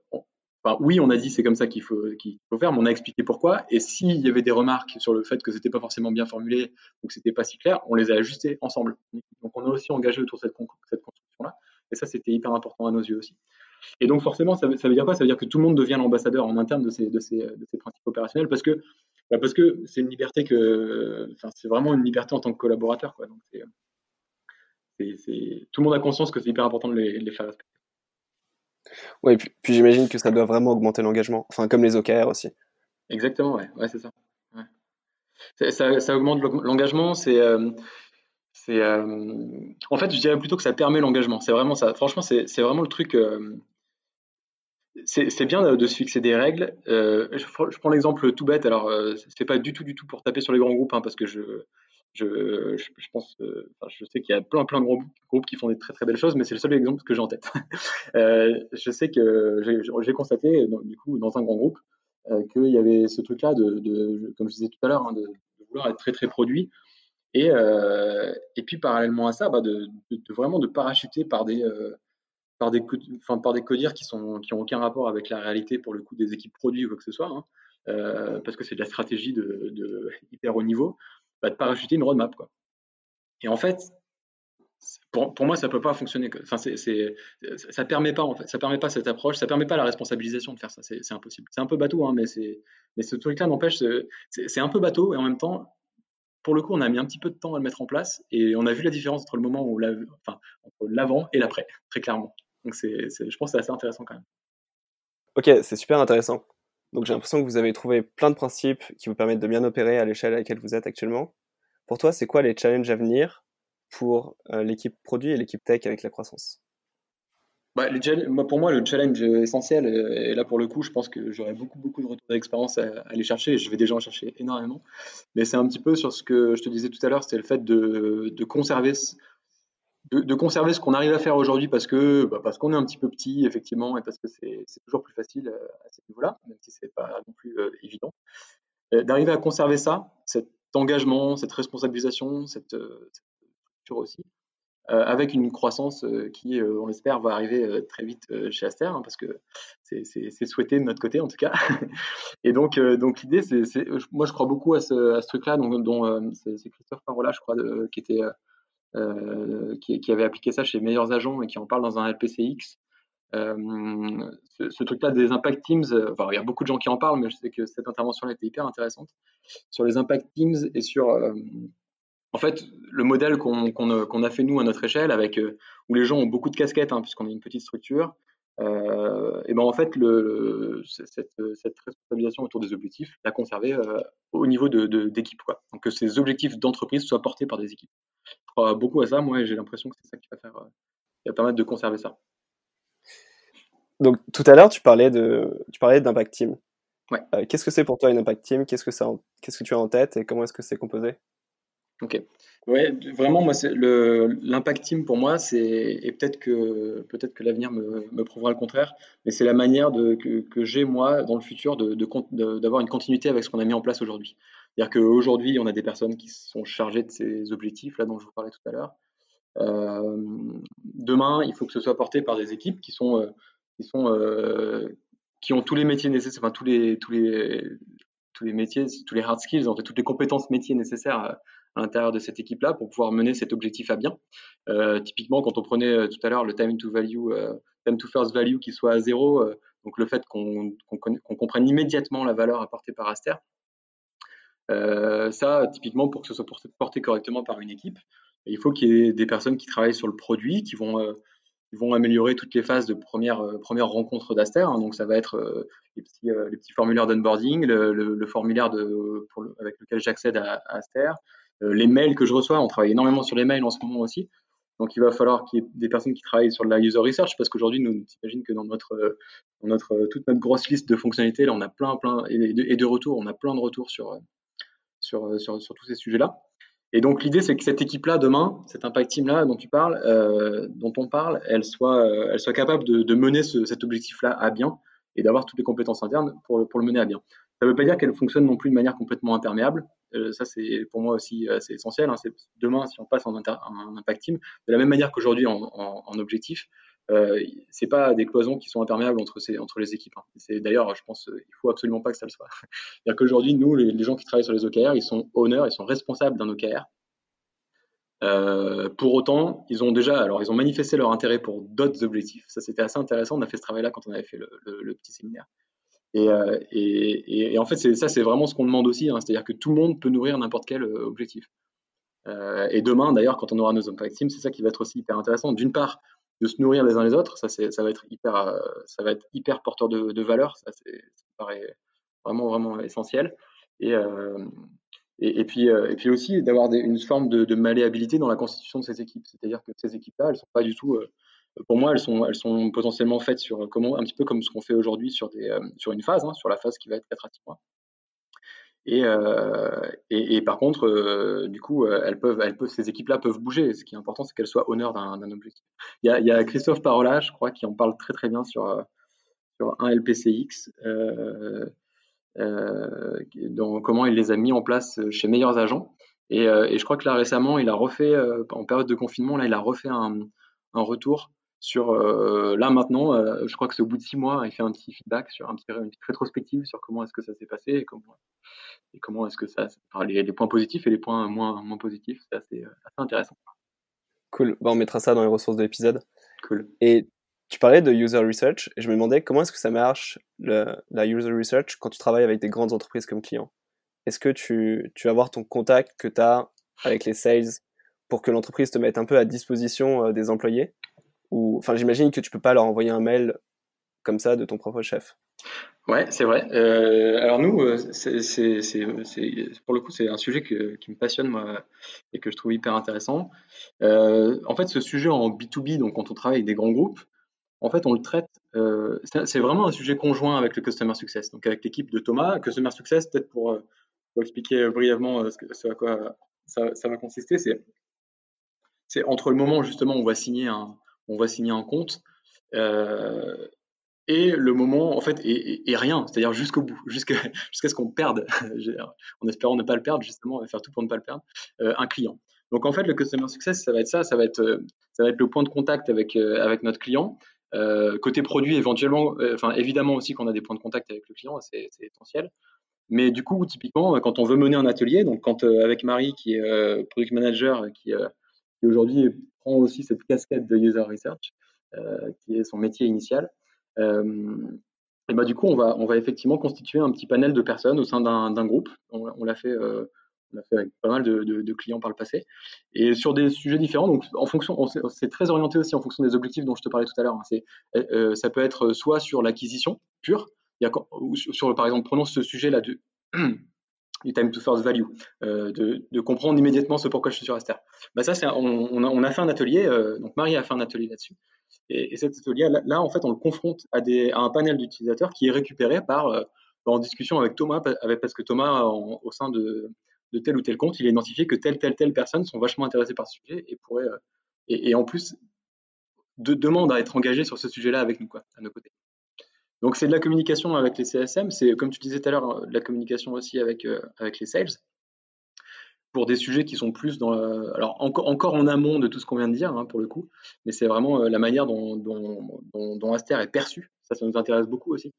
enfin, oui, on a dit c'est comme ça qu'il faut, qu'il faut faire, mais on a expliqué pourquoi. Et s'il y avait des remarques sur le fait que c'était pas forcément bien formulé ou que c'était pas si clair, on les a ajustés ensemble. Donc, on a aussi engagé autour de cette construction-là. Et ça, c'était hyper important à nos yeux aussi. Et donc, forcément, ça, ça, veut dire quoi? Ça veut dire que tout le monde devient l'ambassadeur en interne de ces, de ces, de ces principes opérationnels parce que bah, parce que c'est une liberté que, enfin, c'est vraiment une liberté en tant que collaborateur, quoi. Donc c'est, tout le monde a conscience que c'est hyper important de les, faire respecter. Oui, puis, puis j'imagine que ça doit vraiment augmenter l'engagement, enfin comme les OKR aussi. Exactement, ouais, ouais c'est ça. ça. ça. augmente l'engagement, c'est, euh, c'est, euh, en fait, je dirais plutôt que ça permet l'engagement. C'est vraiment ça. Franchement, c'est, vraiment le truc. Euh, c'est bien de se fixer des règles. Euh, je, prends l'exemple tout bête. Alors, euh, c'est pas du tout, du tout pour taper sur les grands groupes, hein, parce que je, je, je, pense, euh, je sais qu'il y a plein, plein de gros groupes qui font des très, très belles choses, mais c'est le seul exemple que j'ai en tête. je sais que j'ai constaté, du coup, dans un grand groupe, qu'il y avait ce truc-là de, de, comme je disais tout à l'heure, hein, de, vouloir être très, très produit. Et, et puis, parallèlement à ça, bah, de, vraiment de parachuter par des par des, enfin, par des codires qui sont qui ont aucun rapport avec la réalité pour le coup des équipes produits ou quoi que ce soit, hein, euh, parce que c'est de la stratégie de, de, hyper haut niveau, bah, de parachuter une roadmap. Quoi. Et en fait, pour, pour moi, ça peut pas fonctionner. Enfin, c'est, ça permet pas en fait, ça permet pas cette approche, ça permet pas la responsabilisation de faire ça. C'est, impossible. C'est un peu bateau, hein, mais c'est, mais ce truc-là n'empêche, c'est, c'est un peu bateau et en même temps, pour le coup, on a mis un petit peu de temps à le mettre en place et on a vu la différence entre le moment où, enfin, entre l'avant et l'après, très clairement. Donc c'est, je pense que c'est assez intéressant quand même. Ok, c'est super intéressant. Donc j'ai l'impression que vous avez trouvé plein de principes qui vous permettent de bien opérer à l'échelle à laquelle vous êtes actuellement. Pour toi, c'est quoi les challenges à venir pour euh, l'équipe produit et l'équipe tech avec la croissance? Bah, pour moi, le challenge essentiel, et là pour le coup, je pense que j'aurai beaucoup, beaucoup de retours d'expérience à, aller chercher, et je vais déjà en chercher énormément. Mais c'est un petit peu sur ce que je te disais tout à l'heure, c'est le fait de, de conserver de, conserver ce qu'on arrive à faire aujourd'hui parce que bah, parce qu'on est un petit peu petit effectivement et parce que c'est toujours plus facile à ce niveau-là, même si c'est pas non plus évident. D'arriver à conserver ça, cet engagement, cette responsabilisation, cette, cette aussi, euh, avec une croissance euh, qui, euh, on l'espère, va arriver très vite chez Aster, hein, parce que c'est souhaité de notre côté en tout cas. Et donc, donc l'idée, c'est, moi je crois beaucoup à ce, truc-là, dont, dont c'est Christophe Parola, je crois, qui était qui, avait appliqué ça chez Meilleurs Agents et qui en parle dans un LPCX. ce, ce truc-là des Impact Teams, enfin, il y a beaucoup de gens qui en parlent, mais je sais que cette intervention-là était hyper intéressante sur les Impact Teams et sur en fait, le modèle qu'on a fait nous à notre échelle, avec euh, où les gens ont beaucoup de casquettes, hein, puisqu'on est une petite structure, euh, et ben en fait, cette, responsabilisation autour des objectifs, la conserver euh, au niveau d'équipe. Donc que ces objectifs d'entreprise soient portés par des équipes. Je crois beaucoup à ça, moi, et j'ai l'impression que c'est ça qui va faire, qui va permettre de conserver ça. Donc tout à l'heure, tu parlais de, tu parlais d'impact team. Ouais. qu'est-ce que c'est pour toi une impact team? Qu'est-ce que ça, qu'est-ce que tu as en tête et comment est-ce que c'est composé? Ok. Ouais, vraiment, moi, c'est le l'impact team pour moi, c'est et peut-être que peut-être que l'avenir me, me prouvera le contraire, mais c'est la manière de, que, que j'ai moi dans le futur de, de, d'avoir une continuité avec ce qu'on a mis en place aujourd'hui. C'est-à-dire qu'aujourd'hui, on a des personnes qui sont chargées de ces objectifs là dont je vous parlais tout à l'heure. Euh, demain, il faut que ce soit porté par des équipes qui sont euh, euh, qui ont tous les métiers nécessaires, enfin tous les tous les tous les métiers, tous les hard skills, en toutes les compétences métiers nécessaires à l'intérieur de cette équipe-là pour pouvoir mener cet objectif à bien. Typiquement, quand on prenait tout à l'heure le time to value, time to first value qui soit à zéro, donc le fait qu'on comprenne immédiatement la valeur apportée par Aster, ça, typiquement, pour que ce soit porté, correctement par une équipe, il faut qu'il y ait des personnes qui travaillent sur le produit, qui vont vont améliorer toutes les phases de première, première rencontre d'Aster. Hein. donc, ça va être les, petits, formulaires d'onboarding, le, formulaire avec lequel j'accède à, Aster, euh, les mails que je reçois, on travaille énormément sur les mails en ce moment aussi. Donc il va falloir qu'il y ait des personnes qui travaillent sur la user research parce qu'aujourd'hui, nous, on que dans notre, euh, euh, toute notre grosse liste de fonctionnalités, on a plein, plein, et de, et de retours, on a plein de retours sur, sur, sur, sur tous ces sujets-là. Et donc l'idée, c'est que cette équipe-là, demain, cet impact team-là dont tu parles, euh, dont on parle, elle soit, elle soit capable de, mener ce, cet objectif-là à bien et d'avoir toutes les compétences internes pour, pour le mener à bien. Ça ne veut pas dire qu'elle fonctionne non plus de manière complètement imperméable. Euh, ça, c'est pour moi aussi euh, essentiel. Hein. Demain, si on passe en, impact team, de la même manière qu'aujourd'hui en, objectif, euh, c'est pas des cloisons qui sont imperméables entre, les équipes. Hein. D'ailleurs, je pense, il faut absolument pas que ça le soit. C'est-à-dire qu'aujourd'hui, nous, les, gens qui travaillent sur les OKR, ils sont honneurs, ils sont responsables d'un OKR. pour autant, ils ont déjà, alors ils ont manifesté leur intérêt pour d'autres objectifs. Ça, c'était assez intéressant. On a fait ce travail-là quand on avait fait le petit séminaire. Euh, et, en fait, ça, c'est vraiment ce qu'on demande aussi. Hein. C'est-à-dire que tout le monde peut nourrir n'importe quel euh, objectif. Euh, et demain, d'ailleurs, quand on aura nos impact teams, c'est ça qui va être aussi hyper intéressant. D'une part, de se nourrir les uns les autres, ça, ça va être hyper, ça va être hyper porteur de, valeur. Ça, me paraît vraiment, vraiment essentiel. Et, et, puis, et puis aussi d'avoir une forme de, malléabilité dans la constitution de ces équipes. C'est-à-dire que ces équipes-là, elles sont pas du tout pour moi, elles sont, elles sont potentiellement faites sur comment, un petit peu comme ce qu'on fait aujourd'hui sur, euh, sur une phase, hein, sur la phase qui va être 4 à 6 mois. Et, euh, et, par contre, euh, du coup, elles peuvent, elles peuvent, ces équipes-là peuvent bouger. Ce qui est important, c'est qu'elles soient honneur d'un objectif. Il y, a, il y, a, Christophe Parola, je crois, qui en parle très très bien sur, sur un LPCX, dans comment il les a mis en place chez Meilleurs Agents. Et, et je crois que là récemment, il a refait, en période de confinement, là, il a refait un, un retour sur euh, là maintenant, euh, je crois que c'est au bout de six mois, il fait un petit feedback sur un petit, une petite rétrospective sur comment est-ce que ça s'est passé et comment, et comment est-ce que ça, enfin, les, les, points positifs et les points moins, moins positifs, c'est assez, euh, assez, intéressant. Cool, bon, on mettra ça dans les ressources de l'épisode. Cool. Et tu parlais de user research et je me demandais comment est-ce que ça marche le, la user research quand tu travailles avec des grandes entreprises comme clients. Est-ce que tu, tu vas avoir ton contact que tu as avec les sales pour que l'entreprise te mette un peu à disposition des employés? Enfin, j'imagine que tu peux pas leur envoyer un mail comme ça de ton propre chef. Ouais, c'est vrai. Euh, alors nous, euh, pour le coup, c'est un sujet qui me passionne moi et que je trouve hyper intéressant. Euh, en fait, ce sujet en B2B, donc quand on travaille avec des grands groupes, en fait, on le traite. c'est, vraiment un sujet conjoint avec le customer success, donc avec l'équipe de Thomas. Customer success, peut-être pour, expliquer brièvement ce, à quoi ça, ça va consister, c'est entre le moment où justement on va signer un, on va signer un compte euh, et le moment, en fait, et, rien, c'est-à-dire jusqu'au bout, jusqu'à ce qu'on perde, en espérant ne pas le perdre, justement, on va faire tout pour ne pas le perdre, euh, un client. Donc en fait, le customer success, ça va être ça, ça va être, euh, ça va être le point de contact avec, avec notre client. côté produit, éventuellement, évidemment aussi qu'on a des points de contact avec le client, c'est essentiel. Mais du coup, typiquement, quand on veut mener un atelier, donc quand avec Marie, qui est product manager, qui, qui aujourd'hui prend aussi cette casquette de user research, qui est son métier initial, et bah, du coup, on va, on va effectivement constituer un petit panel de personnes au sein d'un groupe. On, l'a fait, euh, fait avec pas mal de, clients par le passé. Et sur des sujets différents, donc en fonction, c'est très orienté aussi en fonction des objectifs dont je te parlais tout à l'heure. Hein. Euh, euh, ça peut être soit sur l'acquisition pure, il ou sur, par exemple, prenons ce sujet-là du, time to first value, de, comprendre immédiatement ce pourquoi je suis sur Aster. Bah ça, on, on, a, fait un atelier, donc Marie a fait un atelier là-dessus. Et, cet atelier, là, en fait, on le confronte à, des, à un panel d'utilisateurs qui est récupéré par, euh, en discussion avec Thomas, avec, parce que Thomas, au sein de, tel ou tel compte, il a identifié que telle, telle, telle personne sont vachement intéressées par ce sujet et pourraient, euh, et, en plus, de, demandent à être engagés sur ce sujet-là avec nous, quoi, à nos côtés. Donc, c'est de la communication avec les CSM, c'est, comme tu disais tout à l'heure, de la communication aussi avec, euh, avec les sales pour des sujets qui sont plus dans, alors encore, encore en amont de tout ce qu'on vient de dire hein, pour le coup, mais c'est vraiment euh, la manière dont, dont, Aster est perçu. Ça, ça nous intéresse beaucoup aussi.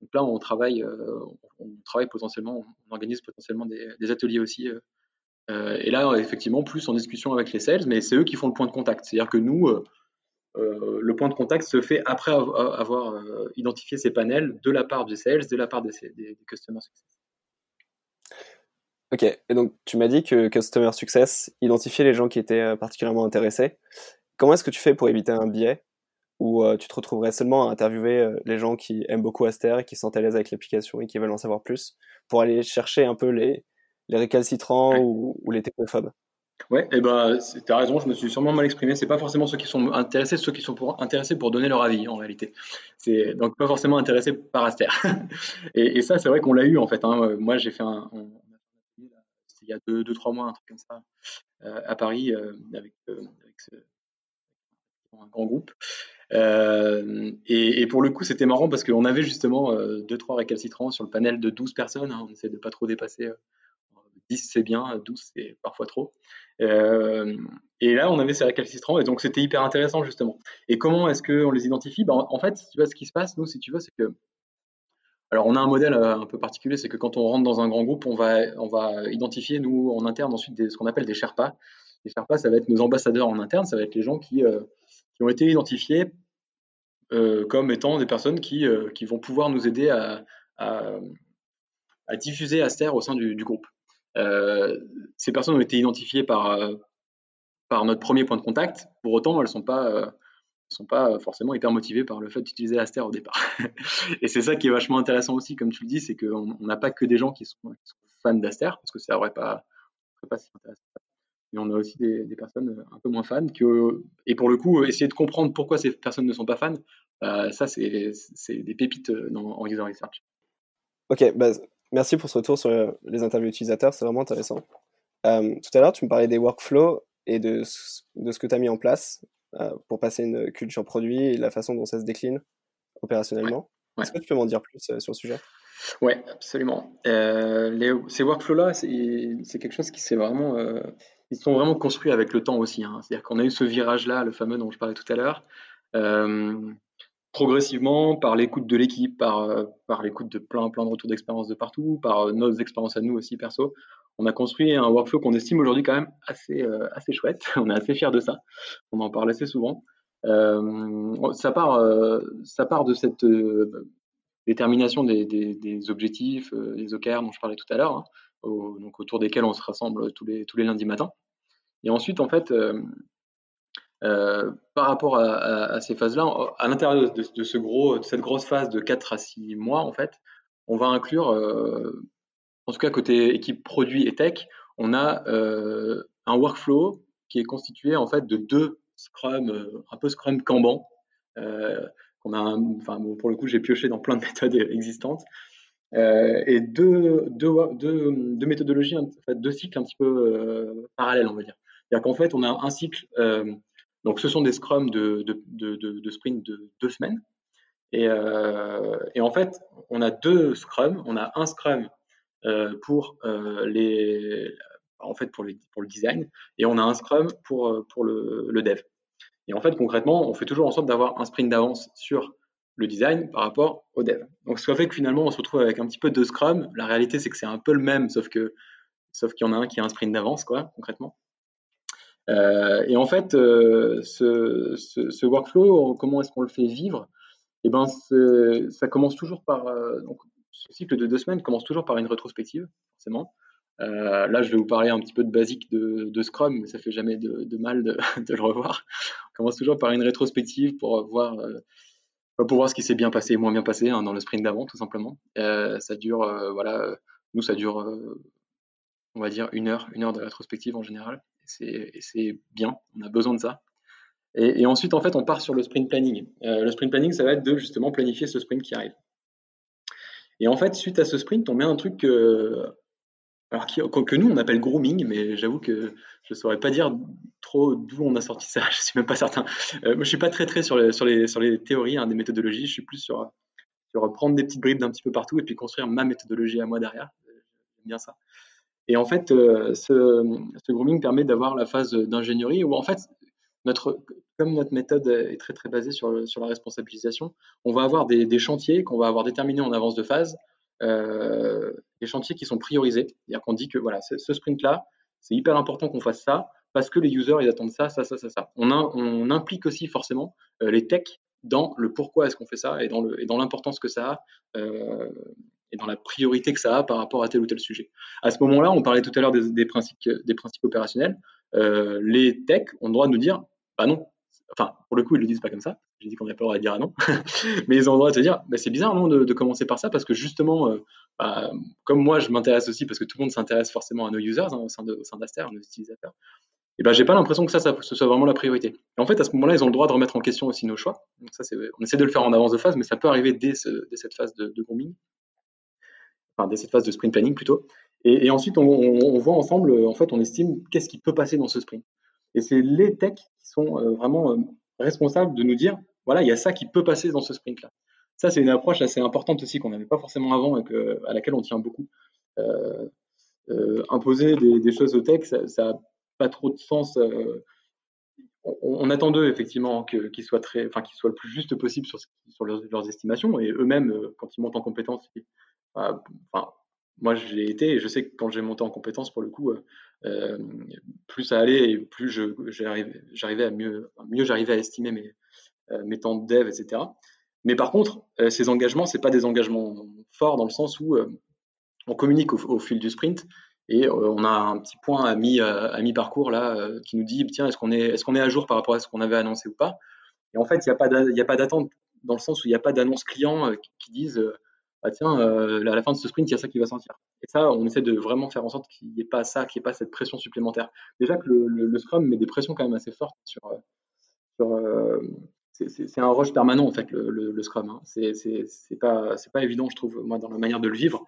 Donc là, on travaille, euh, on travaille potentiellement, on organise potentiellement des, ateliers aussi. Euh, et là, effectivement, plus en discussion avec les sales, mais c'est eux qui font le point de contact. C'est-à-dire que nous, le point de contact se fait après avoir, identifié ces panels de la part des sales, de la part des, des, des customers Ok, et donc tu m'as dit que Customer Success identifiait les gens qui étaient euh, particulièrement intéressés. Comment est-ce que tu fais pour éviter un biais où euh, tu te retrouverais seulement à interviewer euh, les gens qui aiment beaucoup Aster, qui sont à l'aise avec l'application et qui veulent en savoir plus, pour aller chercher un peu les, les récalcitrants ou, les technophobes Ouais, et eh ben, as raison, je me suis sûrement mal exprimé. C'est pas forcément ceux qui sont intéressés, ceux qui sont pour, intéressés pour donner leur avis en réalité. C'est donc pas forcément intéressés par Aster. et, ça, c'est vrai qu'on l'a eu en fait. Hein. Moi, j'ai fait un, il y a deux, deux, trois mois, un truc comme ça, euh, à Paris, euh, avec, euh, un grand groupe. Et, pour le coup, c'était marrant parce qu'on avait justement deux, trois récalcitrants sur le panel de 12 personnes. Hein. on essaie de pas trop dépasser. 10 c'est bien, 12 c'est parfois trop. et là, on avait ces récalcitrants et donc c'était hyper intéressant justement. Et comment est-ce qu'on les identifie? Ben, En fait, tu vois, ce qui se passe, nous, si tu veux, c'est que alors, on a un modèle euh, un peu particulier, c'est que quand on rentre dans un grand groupe, on va, on va identifier, nous, en interne, ensuite ce qu'on appelle des Sherpas. Les Sherpas, ça va être nos ambassadeurs en interne, ça va être les gens qui, euh, qui ont été identifiés euh, comme étant des personnes qui, qui vont pouvoir nous aider à, à, diffuser Aster au sein du groupe. Ces personnes ont été identifiées par, par notre premier point de contact. Pour autant, elles ne sont pas sont pas forcément hyper motivés par le fait d'utiliser Aster au départ. et c'est ça qui est vachement intéressant aussi, comme tu le dis, c'est qu'on n'a pas que des gens qui sont, fans d'Aster, parce que ça n'aurait pas, pas si intéressant. Mais on a aussi des, personnes un peu moins fans. Que, et pour le coup, essayer de comprendre pourquoi ces personnes ne sont pas fans, bah, ça, c'est des pépites dans, en user research. Ok, bah, merci pour ce retour sur les interviews utilisateurs, c'est vraiment intéressant. Euh, tout à l'heure, tu me parlais des workflows et de, de ce que tu as mis en place. Euh, pour passer une culture produit et la façon dont ça se décline opérationnellement. Est-ce que tu peux m'en dire plus euh, sur le sujet? Oui, absolument. Euh, ces workflows-là, c'est quelque chose qui s'est vraiment, ils sont vraiment construits avec le temps aussi. Hein. C'est-à-dire qu'on a eu ce virage-là, le fameux dont je parlais tout à l'heure, progressivement par l'écoute de l'équipe, par, par l'écoute de plein, plein de retours d'expérience de partout, par nos expériences à nous aussi perso on a construit un workflow qu'on estime aujourd'hui quand même assez, euh, assez chouette. on est assez fiers de ça. On en parle assez souvent. Euh, ça, part, euh, ça part de cette détermination des, objectifs, des OKR dont je parlais tout à l'heure, hein, donc autour desquels on se rassemble tous les, tous les lundis matins. Et ensuite, en fait, par rapport à, ces phases-là, à l'intérieur de, cette grosse phase de 4 à 6 mois, en fait, on va inclure en tout cas côté équipe produit et tech, on a euh, un workflow qui est constitué en fait de deux Scrum, euh, un peu Scrum Kanban. Euh, a enfin, pour le coup, j'ai pioché dans plein de méthodes existantes. et deux méthodologies, en fait, deux cycles un petit peu parallèles, on va dire. C'est-à-dire qu'en fait, on a un cycle, donc ce sont des scrums de, de, de, de sprint de deux semaines. Et, et, en fait, on a deux scrums. On a un scrum pour les, en fait pour, les, pour, le design et on a un scrum pour, pour le, le, dev. Et en fait, concrètement, on fait toujours en sorte d'avoir un sprint d'avance sur le design par rapport au dev. Donc, ce qui fait que finalement, on se retrouve avec un petit peu de Scrum. La réalité, c'est que c'est un peu le même, sauf que sauf qu'il y en a un qui a un sprint d'avance, quoi, concrètement. Euh, et en fait, euh, ce, workflow, comment est-ce qu'on le fait vivre? Eh ben, ça commence toujours par euh, donc, ce cycle de deux semaines commence toujours par une rétrospective, forcément. là, je vais vous parler un petit peu de basique de, Scrum, mais ça fait jamais de, mal de, le revoir. On commence toujours par une rétrospective pour voir pour voir ce qui s'est bien passé et moins bien passé hein, dans le sprint d'avant, tout simplement. Ça dure, voilà, nous, ça dure, on va dire, une heure, une heure de rétrospective en général. C'est bien, on a besoin de ça. Et, ensuite, en fait, on part sur le sprint planning. le sprint planning, ça va être de justement planifier ce sprint qui arrive. Et en fait, suite à ce sprint, on met un truc alors que nous on appelle grooming, mais j'avoue que je ne saurais pas dire trop d'où on a sorti ça, je ne suis même pas certain. Euh, moi je suis pas très très sur les, sur les, sur les théories, hein, des méthodologies, je suis plus sur, sur prendre des petites bribes d'un petit peu partout et puis construire ma méthodologie à moi derrière. J'aime bien ça. Et en fait, euh, ce, grooming permet d'avoir la phase d'ingénierie où en fait, notre, comme notre méthode est très très basée sur, sur la responsabilisation, on va avoir des, chantiers qu'on va avoir déterminés en avance de phase euh, des chantiers qui sont priorisés. C'est-à-dire qu'on dit que voilà, ce sprint-là, c'est hyper important qu'on fasse ça parce que les users, ils attendent ça, ça, ça, ça, ça. On, implique aussi forcément euh, les techs dans le pourquoi est-ce qu'on fait ça et dans, l'importance que ça a et dans la priorité que ça a par rapport à tel ou tel sujet. À ce moment-là, on parlait tout à l'heure des, principes, opérationnels. Euh, les techs ont le droit de nous dire, bah non, enfin, pour le coup, ils le disent pas comme ça. J'ai dit qu'on n'avait pas le droit de dire ah non. Mais ils ont le droit de se dire, bah, c'est bizarre non, de, commencer par ça parce que justement, euh, bah, comme moi, je m'intéresse aussi parce que tout le monde s'intéresse forcément à nos users hein, au sein d'Aster, nos utilisateurs. Et ben, j'ai pas l'impression que ça, ce soit vraiment la priorité. Et en fait, à ce moment-là, ils ont le droit de remettre en question aussi nos choix. Donc ça, on essaie de le faire en avance de phase, mais ça peut arriver dès, cette phase de, de enfin dès cette phase de sprint planning plutôt. Et, ensuite, on, voit ensemble, en fait, on estime qu'est-ce qui peut passer dans ce sprint. Et c'est les techs qui sont euh, vraiment euh, responsables de nous dire, voilà, il y a ça qui peut passer dans ce sprint-là. Ça, c'est une approche assez importante aussi qu'on n'avait pas forcément avant et à laquelle on tient beaucoup. Euh, imposer des, choses au tech, ça n'a pas trop de sens. On, attend d'eux effectivement qu'ils soient très, soient le plus juste possible sur, sur leurs, estimations et eux-mêmes quand ils montent en compétence, enfin, moi j'ai été et je sais que quand j'ai monté en compétence pour le coup euh, plus ça allait et plus j'arrivais à mieux, mieux j'arrivais à estimer mes, euh, temps de dev, etc. Mais par contre, euh, ces engagements, c'est pas des engagements forts dans le sens où on communique au, fil du sprint et on a un petit point à mi, parcours là qui nous dit tiens est-ce qu'on est est-ce qu'on est à jour par rapport à ce qu'on avait annoncé ou pas? Et en fait il n'y a pas il a pas d'attente dans le sens où il n'y a pas d'annonce client qui disent ah tiens, euh, à la fin de ce sprint, il y a ça qui va sortir. Et ça, on essaie de vraiment faire en sorte qu'il n'y ait pas ça, qu'il n'y ait pas cette pression supplémentaire. Déjà que le, Scrum met des pressions quand même assez fortes sur. Euh, euh, c'est un rush permanent en fait le, Scrum. Hein. C'est pas pas évident je trouve moi dans la manière de le vivre.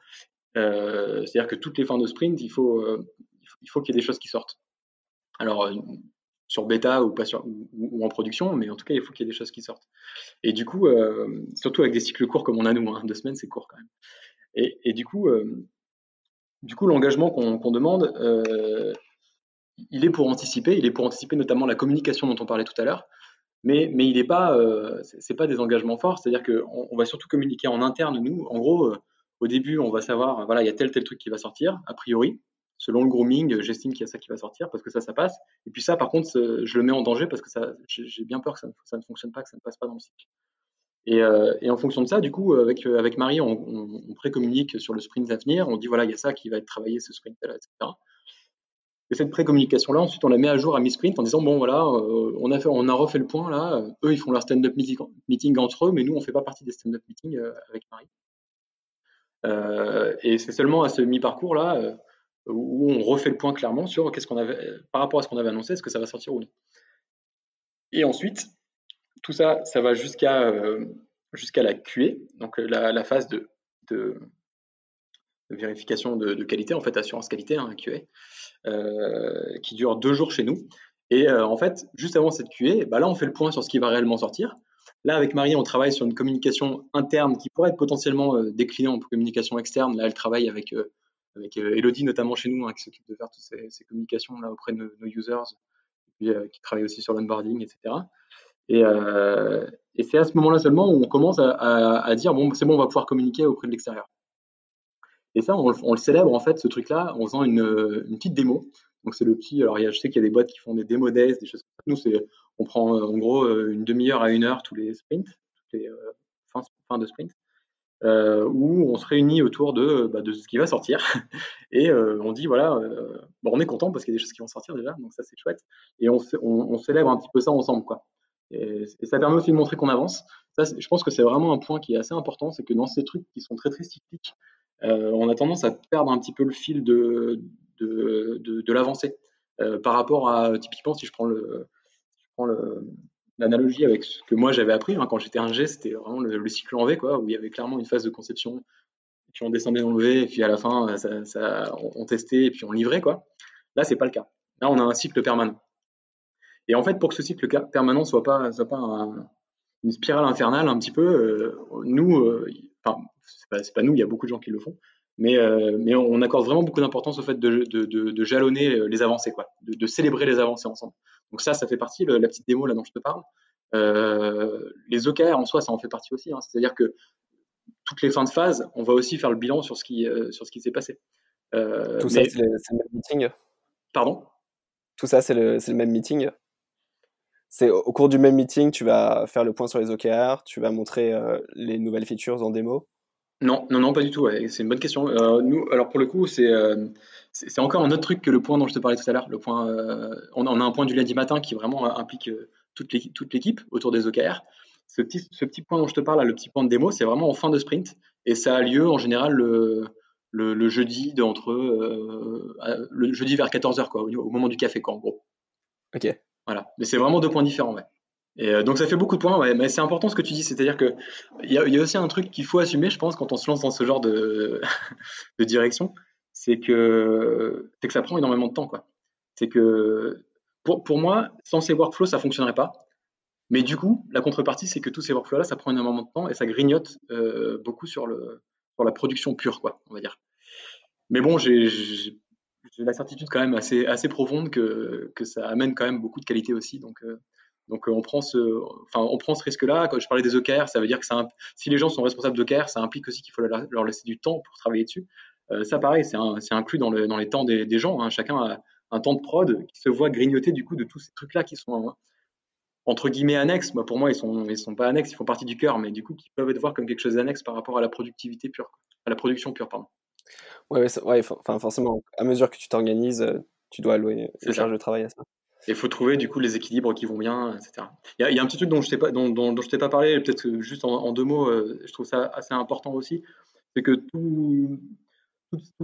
C'est-à-dire que toutes les fins de sprint, il faut il faut qu'il y ait des choses qui sortent. Alors sur bêta ou, pas sur, ou, en production, mais en tout cas, il faut qu'il y ait des choses qui sortent. Et du coup, euh, surtout avec des cycles courts comme on a nous, hein, deux semaines, c'est court quand même. Et, et du coup, euh, du coup, l'engagement qu'on demande, euh, il est pour anticiper, il est pour anticiper notamment la communication dont on parlait tout à l'heure, mais, mais il n'est pas, c'est pas des engagements forts, c'est-à-dire qu'on on va surtout communiquer en interne, nous. En gros, au début, on va savoir, voilà, il y a tel tel truc qui va sortir, a priori selon le grooming, j'estime qu'il y a ça qui va sortir parce que ça, ça passe. Et puis ça, par contre, je le mets en danger parce que ça, j'ai bien peur que ça ne, fonctionne pas, que ça ne passe pas dans le cycle. Et, euh, en fonction de ça, du coup, avec, avec Marie, on, on, pré-communique sur le sprint à venir. On dit, voilà, il y a ça qui va être travaillé, ce sprint-là, etc. Et cette pré-communication-là, ensuite, on la met à jour à mi-sprint en disant, bon, voilà, euh, on, a fait, on a refait le point, là. Eux, ils font leur stand-up meeting, entre eux, mais nous, on ne fait pas partie des stand-up meetings euh, avec Marie. et c'est seulement à ce mi-parcours-là où on refait le point clairement sur qu'est-ce qu'on avait, par rapport à ce qu'on avait annoncé, est-ce que ça va sortir ou non. Et ensuite, tout ça, ça va jusqu'à euh, la QA, donc euh, la, phase de, vérification de, qualité, en fait, assurance qualité, hein, QA, qui dure deux jours chez nous. Et en fait, juste avant cette QA, bah là, on fait le point sur ce qui va réellement sortir. Là, avec Marie, on travaille sur une communication interne qui pourrait être potentiellement déclinée en communication externe. Là, elle travaille avec, avec Elodie, notamment chez nous, hein, qui s'occupe de faire toutes ces, communications là auprès de nos, users, et qui travaille aussi sur l'onboarding, etc. Et, et c'est à ce moment-là seulement où on commence à, dire bon, c'est bon, on va pouvoir communiquer auprès de l'extérieur. Et ça, on, le célèbre en fait, ce truc-là, en faisant une, petite démo. Donc c'est le petit. Alors, je sais qu'il y a des boîtes qui font des démos des choses comme ça. Nous, on prend en gros une demi-heure à une heure tous les sprints, toutes les euh, fins, de sprint, euh, où on se réunit autour de, bah, de ce qui va sortir et euh, on dit voilà, bon, on est content parce qu'il y a des choses qui vont sortir déjà, donc ça c'est chouette. Et on, on, célèbre un petit peu ça ensemble, quoi. Et, ça permet aussi de montrer qu'on avance. Ça, je pense que c'est vraiment un point qui est assez important, c'est que dans ces trucs qui sont très très cycliques, euh, on a tendance à perdre un petit peu le fil de, de, de, l'avancée. Euh, par rapport à, typiquement, si je prends le, l'analogie avec ce que moi j'avais appris hein, quand j'étais un G, c'était vraiment le, cycle en V, quoi, où il y avait clairement une phase de conception, puis on descendait dans le et puis à la fin, on, testait, et puis on livrait. Quoi. Là, c'est pas le cas. Là, on a un cycle permanent. Et en fait, pour que ce cycle permanent soit pas, soit pas une spirale infernale, un petit peu, euh, nous, enfin, c'est pas, nous, il y a beaucoup de gens qui le font, mais, euh, mais on accorde vraiment beaucoup d'importance au fait de, de, de, jalonner euh, les avancées, quoi, de, célébrer les avancées ensemble. Donc ça, ça fait partie, la petite démo là dont je te parle. Euh, les OKR en soi, ça en fait partie aussi. Hein. C'est-à-dire que toutes les fins de phase, on va aussi faire le bilan sur ce qui, sur ce qui s'est passé. Tout ça, c'est le, même meeting? Pardon? Tout ça, c'est le, le, même meeting? C'est au cours du même meeting, tu vas faire le point sur les OKR, tu vas montrer les nouvelles features en démo? Non, non, non, pas du tout. C'est une bonne question. Euh, nous, alors pour le coup, euh, c'est c'est encore un autre truc que le point dont je te parlais tout à l'heure. Le point, euh, on, a, un point du lundi matin qui vraiment implique toute l'équipe autour des OKR. Ce petit, ce petit point dont je te parle, le petit point de démo, c'est vraiment en fin de sprint et ça a lieu en général le, le, jeudi d'entre le jeudi vers 14h quoi, au, moment du café quoi, en gros. Ok. Voilà, mais c'est vraiment deux points différents. Ouais. Euh, donc ça fait beaucoup de points, mais c'est important ce que tu dis, c'est-à-dire que il y, a aussi un truc qu'il faut assumer, je pense, quand on se lance dans ce genre de, direction, c'est que, que ça prend énormément de temps. C'est que pour, pour, moi, sans ces workflows, ça fonctionnerait pas. Mais du coup, la contrepartie, c'est que tous ces workflows-là, ça prend énormément de temps et ça grignote euh, beaucoup sur, le, sur la production pure, quoi, on va dire. Mais bon, j'ai la certitude quand même assez, assez profonde que, que ça amène quand même beaucoup de qualité aussi. Donc, euh, donc euh, on prend ce, enfin, on prend ce risque-là. Quand je parlais des OKR, ça veut dire que ça, si les gens sont responsables d'OKR, ça implique aussi qu'il faut leur laisser du temps pour travailler dessus. Euh, ça, pareil, c'est inclus dans, le, dans, les temps des, gens. Hein. Chacun a un temps de prod qui se voit grignoter du coup de tous ces trucs-là qui sont entre guillemets annexes. Moi, pour moi, ils sont, ils sont pas annexes, ils font partie du cœur, mais du coup, qui peuvent être voir comme quelque chose d'annexe par rapport à la productivité pure, à la production pure, pardon. Ouais, forcément, à mesure que tu t'organises, euh, tu dois allouer une charge de travail à ça. Il faut trouver du coup les équilibres qui vont bien, etc. Il y a, un petit truc dont je pas, dont, dont, t'ai pas parlé, peut-être juste en, deux mots, euh, je trouve ça assez important aussi, c'est que tous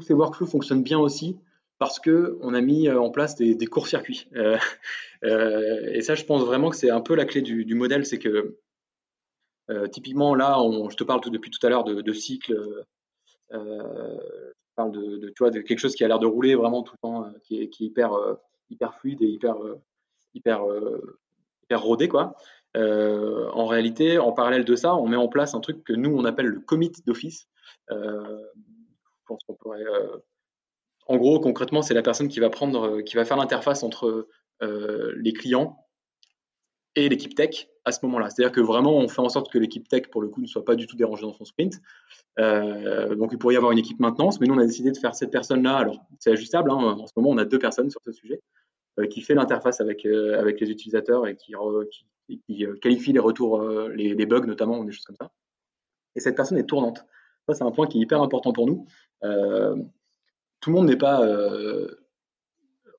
ces workflows fonctionnent bien aussi parce que on a mis euh, en place des, courts-circuits. Euh, et ça, je pense vraiment que c'est un peu la clé du, modèle, c'est que typiquement là, je te parle depuis tout à l'heure de, de cycle. je parle de, tu vois, de quelque chose qui a l'air de rouler vraiment tout le temps, qui est hyper hyper fluide et hyper, euh, hyper, euh, hyper rodé. Quoi. Euh, en réalité, en parallèle de ça, on met en place un truc que nous, on appelle le commit d'office. je pense qu'on pourrait en gros, concrètement, c'est la personne qui va prendre, qui va faire l'interface entre les clients et l'équipe tech à ce moment-là. C'est-à-dire que vraiment, on fait en sorte que l'équipe tech, pour le coup, ne soit pas du tout dérangée dans son sprint. donc, il pourrait y avoir une équipe maintenance, mais nous, on a décidé de faire cette personne-là. Alors, c'est ajustable. Hein. en ce moment, on a deux personnes sur ce sujet. Euh, qui fait l'interface avec, euh, avec les utilisateurs et qui, euh, qualifie les retours, les, bugs notamment, des choses comme ça. Et cette personne est tournante. Ça, c'est un point qui est hyper important pour nous. tout le monde n'est pas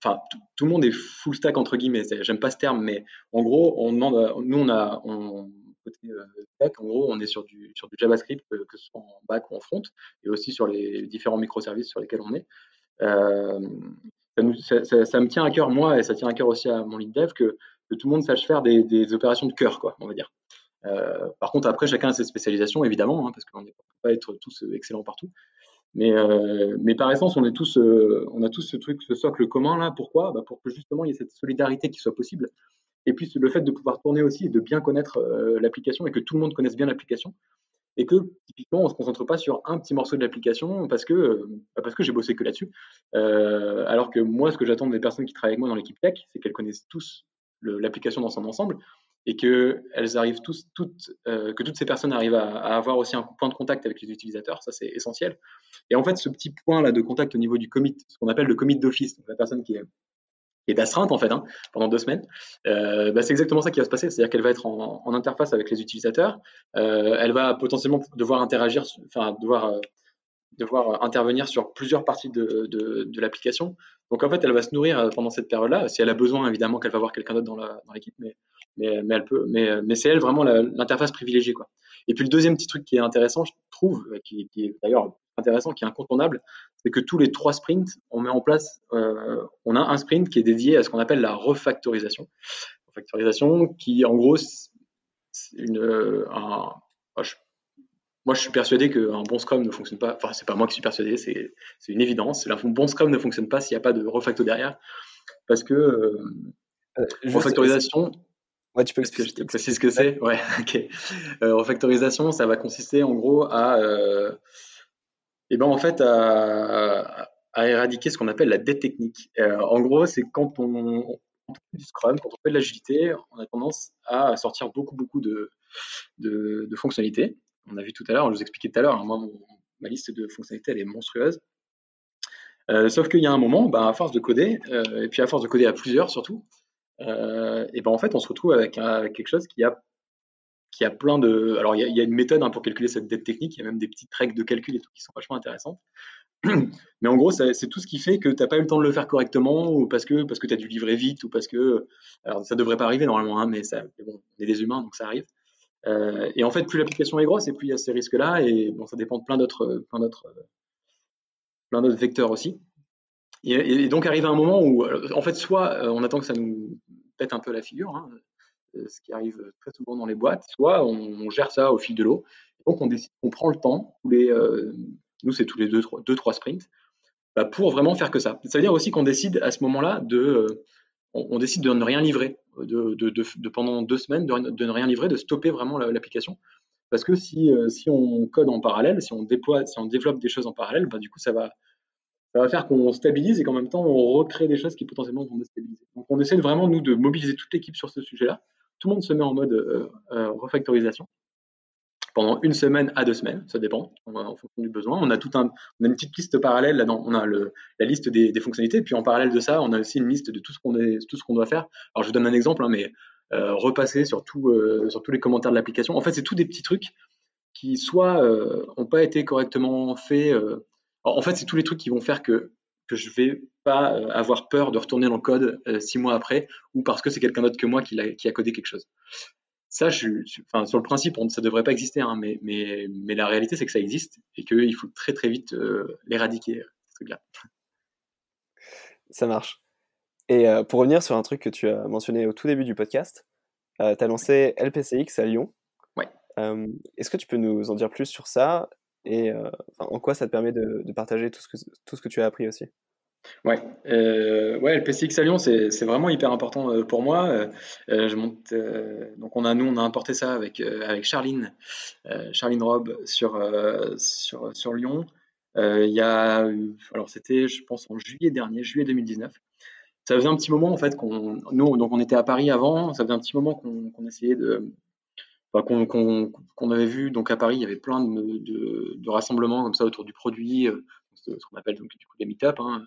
enfin tout, le monde est full stack entre guillemets. J'aime pas ce terme, mais en gros, on demande, nous on a, côté tech, en gros, on est sur du JavaScript, que ce soit en back ou en front, et aussi sur les différents microservices sur lesquels on est ça, me tient à cœur, moi, et ça tient à cœur aussi à mon lead dev, que, tout le monde sache faire des, opérations de cœur, quoi, on va dire. Euh, par contre, après, chacun a ses spécialisations, évidemment, hein, parce qu'on ne peut pas être tous excellents partout. Mais, euh, mais par essence, on, est tous, euh, on a tous ce truc, ce socle commun là. Pourquoi? Bah Pour que justement il y ait cette solidarité qui soit possible. Et puis le fait de pouvoir tourner aussi et de bien connaître euh, l'application et que tout le monde connaisse bien l'application. Et que typiquement, on ne se concentre pas sur un petit morceau de l'application parce que, bah, parce que j'ai bossé que là-dessus. alors que moi, ce que j'attends des personnes qui travaillent avec moi dans l'équipe tech, c'est qu'elles connaissent tous l'application dans son ensemble et que elles arrivent toutes, euh, que toutes ces personnes arrivent à, avoir aussi un point de contact avec les utilisateurs, ça c'est essentiel. Et en fait, ce petit point là de contact au niveau du commit, ce qu'on appelle le commit d'office, la personne qui est, d'astreinte en fait hein, pendant deux semaines, euh, bah, c'est exactement ça qui va se passer, c'est-à-dire qu'elle va être en, interface avec les utilisateurs, euh, elle va potentiellement devoir interagir, enfin devoir intervenir sur plusieurs parties de l'application. Donc en fait, elle va se nourrir pendant cette période-là. Si elle a besoin, évidemment, qu'elle va voir quelqu'un d'autre dans l'équipe, mais mais, mais elle peut, mais, mais c'est elle vraiment l'interface privilégiée, quoi. Et puis le deuxième petit truc qui est intéressant, je trouve, qui, qui est d'ailleurs intéressant, qui est incontournable, c'est que tous les trois sprints, on met en place, euh, on a un sprint qui est dédié à ce qu'on appelle la refactorisation. Refactorisation qui, en gros, une, un, moi, je suis persuadé qu'un bon Scrum ne fonctionne pas. Enfin, c'est pas moi qui suis persuadé, c'est une évidence. Un bon Scrum ne fonctionne pas s'il n'y a pas de refacto derrière, parce que euh, euh refactorisation. Ouais, tu peux. Je te précise ce que c'est. Ouais, ok. Euh, refactorisation, ça va consister en gros à, euh, eh ben en fait, à, à, éradiquer ce qu'on appelle la dette technique. Euh, en gros, c'est quand on, on, fait du Scrum, quand on fait de l'agilité, on a tendance à sortir beaucoup, beaucoup de, de, de fonctionnalités. On a vu tout à l'heure, je vous expliquais tout à l'heure, hein, moi, ma liste de fonctionnalités, elle est monstrueuse. Euh, sauf qu'il y a un moment, bah, à force de coder, euh, et puis à force de coder à plusieurs surtout, euh, et ben en fait, on se retrouve avec, quelque chose qui a, qui a plein de. Alors, il y a, une méthode hein, pour calculer cette dette technique. Il y a même des petites règles de calcul et tout qui sont vachement intéressantes. Mais en gros, c'est tout ce qui fait que tu n'as pas eu le temps de le faire correctement, ou parce que, parce que tu as dû livrer vite, ou parce que. Alors, ça devrait pas arriver normalement, hein, mais, ça, bon, on est des humains, donc ça arrive. Euh, et en fait, plus l'application est grosse, et plus il y a ces risques-là, et bon, ça dépend de plein d'autres, plein d'autres, plein d'autres vecteurs aussi. Et, donc arrive un moment où, en fait, soit euh, on attend que ça nous pète un peu la figure, hein, euh, ce qui arrive très souvent dans les boîtes, soit on, gère ça au fil de l'eau. Donc on prend le temps, euh, nous c'est tous les deux, trois, deux, trois sprints, bah, pour vraiment faire que ça. Ça veut dire aussi qu'on décide à ce moment-là de, on, décide de ne rien livrer, de, pendant deux semaines, de, ne rien livrer, de stopper vraiment l'application. Parce que si, on code en parallèle, si on déploie, si on développe des choses en parallèle, bah, du coup ça va va faire qu'on stabilise et qu'en même temps, on recrée des choses qui potentiellement vont déstabiliser. Donc, on essaie vraiment, nous, de mobiliser toute l'équipe sur ce sujet-là. Tout le monde se met en mode euh, euh, refactorisation pendant une semaine à deux semaines, ça dépend en fonction du besoin. On a tout une petite liste parallèle là-dedans. On a la liste des, des, fonctionnalités, puis en parallèle de ça, on a aussi une liste de tout ce qu'on tout ce qu'on doit faire. Alors je vous donne un exemple, hein, mais euh, repasser sur tous les commentaires de l'application. En fait, c'est tous des petits trucs qui soit n'ont pas été correctement faits en fait, c'est tous les trucs qui vont faire que que je vais pas euh, avoir peur de retourner dans le code euh, six mois après ou parce que c'est quelqu'un d'autre que moi qui a, qui a codé quelque chose. Ça, je, enfin, sur le principe, ça devrait pas exister, hein, mais, mais, mais la réalité, c'est que ça existe et qu'il faut très très vite euh, l'éradiquer, ce truc-là. Ça marche. Et pour revenir sur un truc que tu as mentionné au tout début du podcast, tu as lancé LPCX à Lyon. Ouais. Est-ce que tu peux nous en dire plus sur ça? Et euh, en quoi ça te permet de, partager tout ce, que, tout ce que tu as appris aussi? Ouais, euh, ouais, le PCX à Lyon, c'est vraiment hyper important euh, pour moi. Donc on a nous, on a importé ça avec avec Charline, Charline Rob sur sur Lyon. Il y a, alors c'était, je pense, en juillet dernier, juillet 2019. Ça faisait un petit moment en fait qu'on, nous, donc on était à Paris avant. Ça faisait un petit moment qu'on essayait de qu'on avait vu donc à Paris, il y avait plein de, rassemblements comme ça autour du produit, euh, ce qu'on appelle donc du coup des meet-up, hein,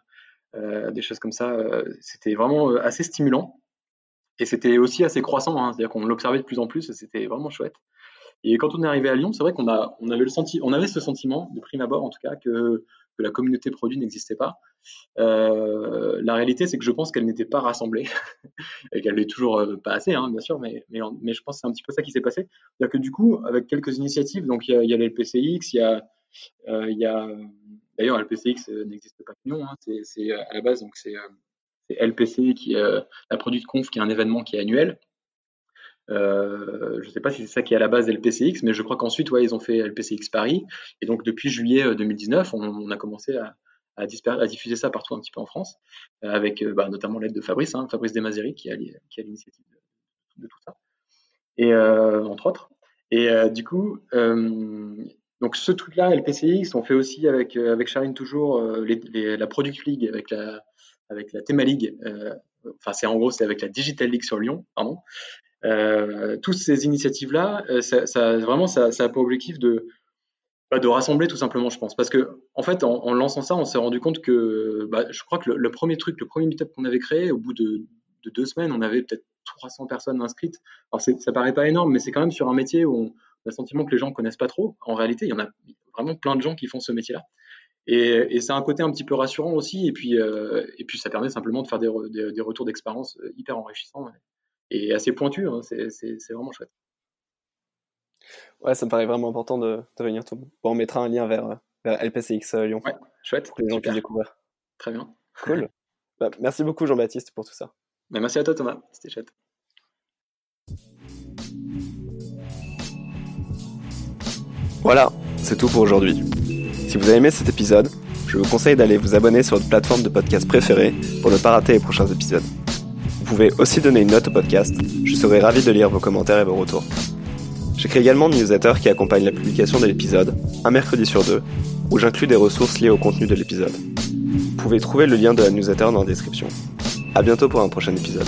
euh, des choses comme ça. Euh, c'était vraiment assez stimulant et c'était aussi assez croissant, hein, c'est-à-dire qu'on l'observait de plus en plus, c'était vraiment chouette. Et quand on est arrivé à Lyon, c'est vrai qu'on on avait avait ce sentiment de prime abord en tout cas que que la communauté produit n'existait pas. Euh, la réalité, c'est que je pense qu'elle n'était pas rassemblée et qu'elle n'est toujours euh, pas assez, hein, bien sûr, mais, je pense que c'est un petit peu ça qui s'est passé. C'est-à-dire que du coup, avec quelques initiatives, donc il y y a l'LPCX, il y a, euh, y a d'ailleurs l'LPCX n'existe pas que non, hein, c'est à la base donc c'est LPC qui est la Produit Conf, qui est un événement qui est annuel. je ne sais pas si c'est ça qui est à la base LPCX, mais je crois qu'ensuite, ouais, ils ont fait LPCX Paris. Et donc, depuis juillet 2019, on, a commencé à, à, diffuser ça partout un petit peu en France, avec bah, notamment l'aide de Fabrice, hein, Fabrice Desmazeri, qui a, l'initiative de, tout ça, et entre autres. Et du coup, donc ce truc-là, LPCX, on fait aussi avec, euh, avec Charline toujours euh, la Product League, avec la, avec la Thema League. Euh, enfin, c'est en gros, c'est avec la Digital League sur Lyon, pardon. toutes ces initiatives-là, ça, vraiment, ça, a pour objectif de, bah, de rassembler tout simplement, je pense. Parce que, en fait, en, lançant ça, on s'est rendu compte que, bah, je crois que le, premier truc, le premier meetup qu'on avait créé, au bout de, de deux semaines, on avait peut-être 300 personnes inscrites. Alors, ça paraît pas énorme, mais c'est quand même sur un métier où on, le sentiment que les gens connaissent pas trop. En réalité, il y en a vraiment plein de gens qui font ce métier-là. Et, c'est un côté un petit peu rassurant aussi. Et puis, euh, et ça permet simplement de faire des, retours d'expérience euh, hyper enrichissants et assez pointus. Hein. C'est vraiment chouette. Ouais, ça me paraît vraiment important de, de réunir tout. Bon, on mettra un lien vers, vers LPCX euh, Lyon. Ouais, chouette. Pour que les gens puissent découvrir. Très bien. Cool. Bah, merci beaucoup, Jean-Baptiste, pour tout ça. Bah, merci à toi, Thomas. C'était chouette. Voilà, c'est tout pour aujourd'hui. Si vous avez aimé cet épisode, je vous conseille d'aller vous abonner sur votre plateforme de podcast préférée pour ne pas rater les prochains épisodes. Vous pouvez aussi donner une note au podcast, je serai ravi de lire vos commentaires et vos retours. J'écris également une newsletter qui accompagne la publication de l'épisode, un mercredi sur deux, où j'inclus des ressources liées au contenu de l'épisode. Vous pouvez trouver le lien de la newsletter dans la description. A bientôt pour un prochain épisode.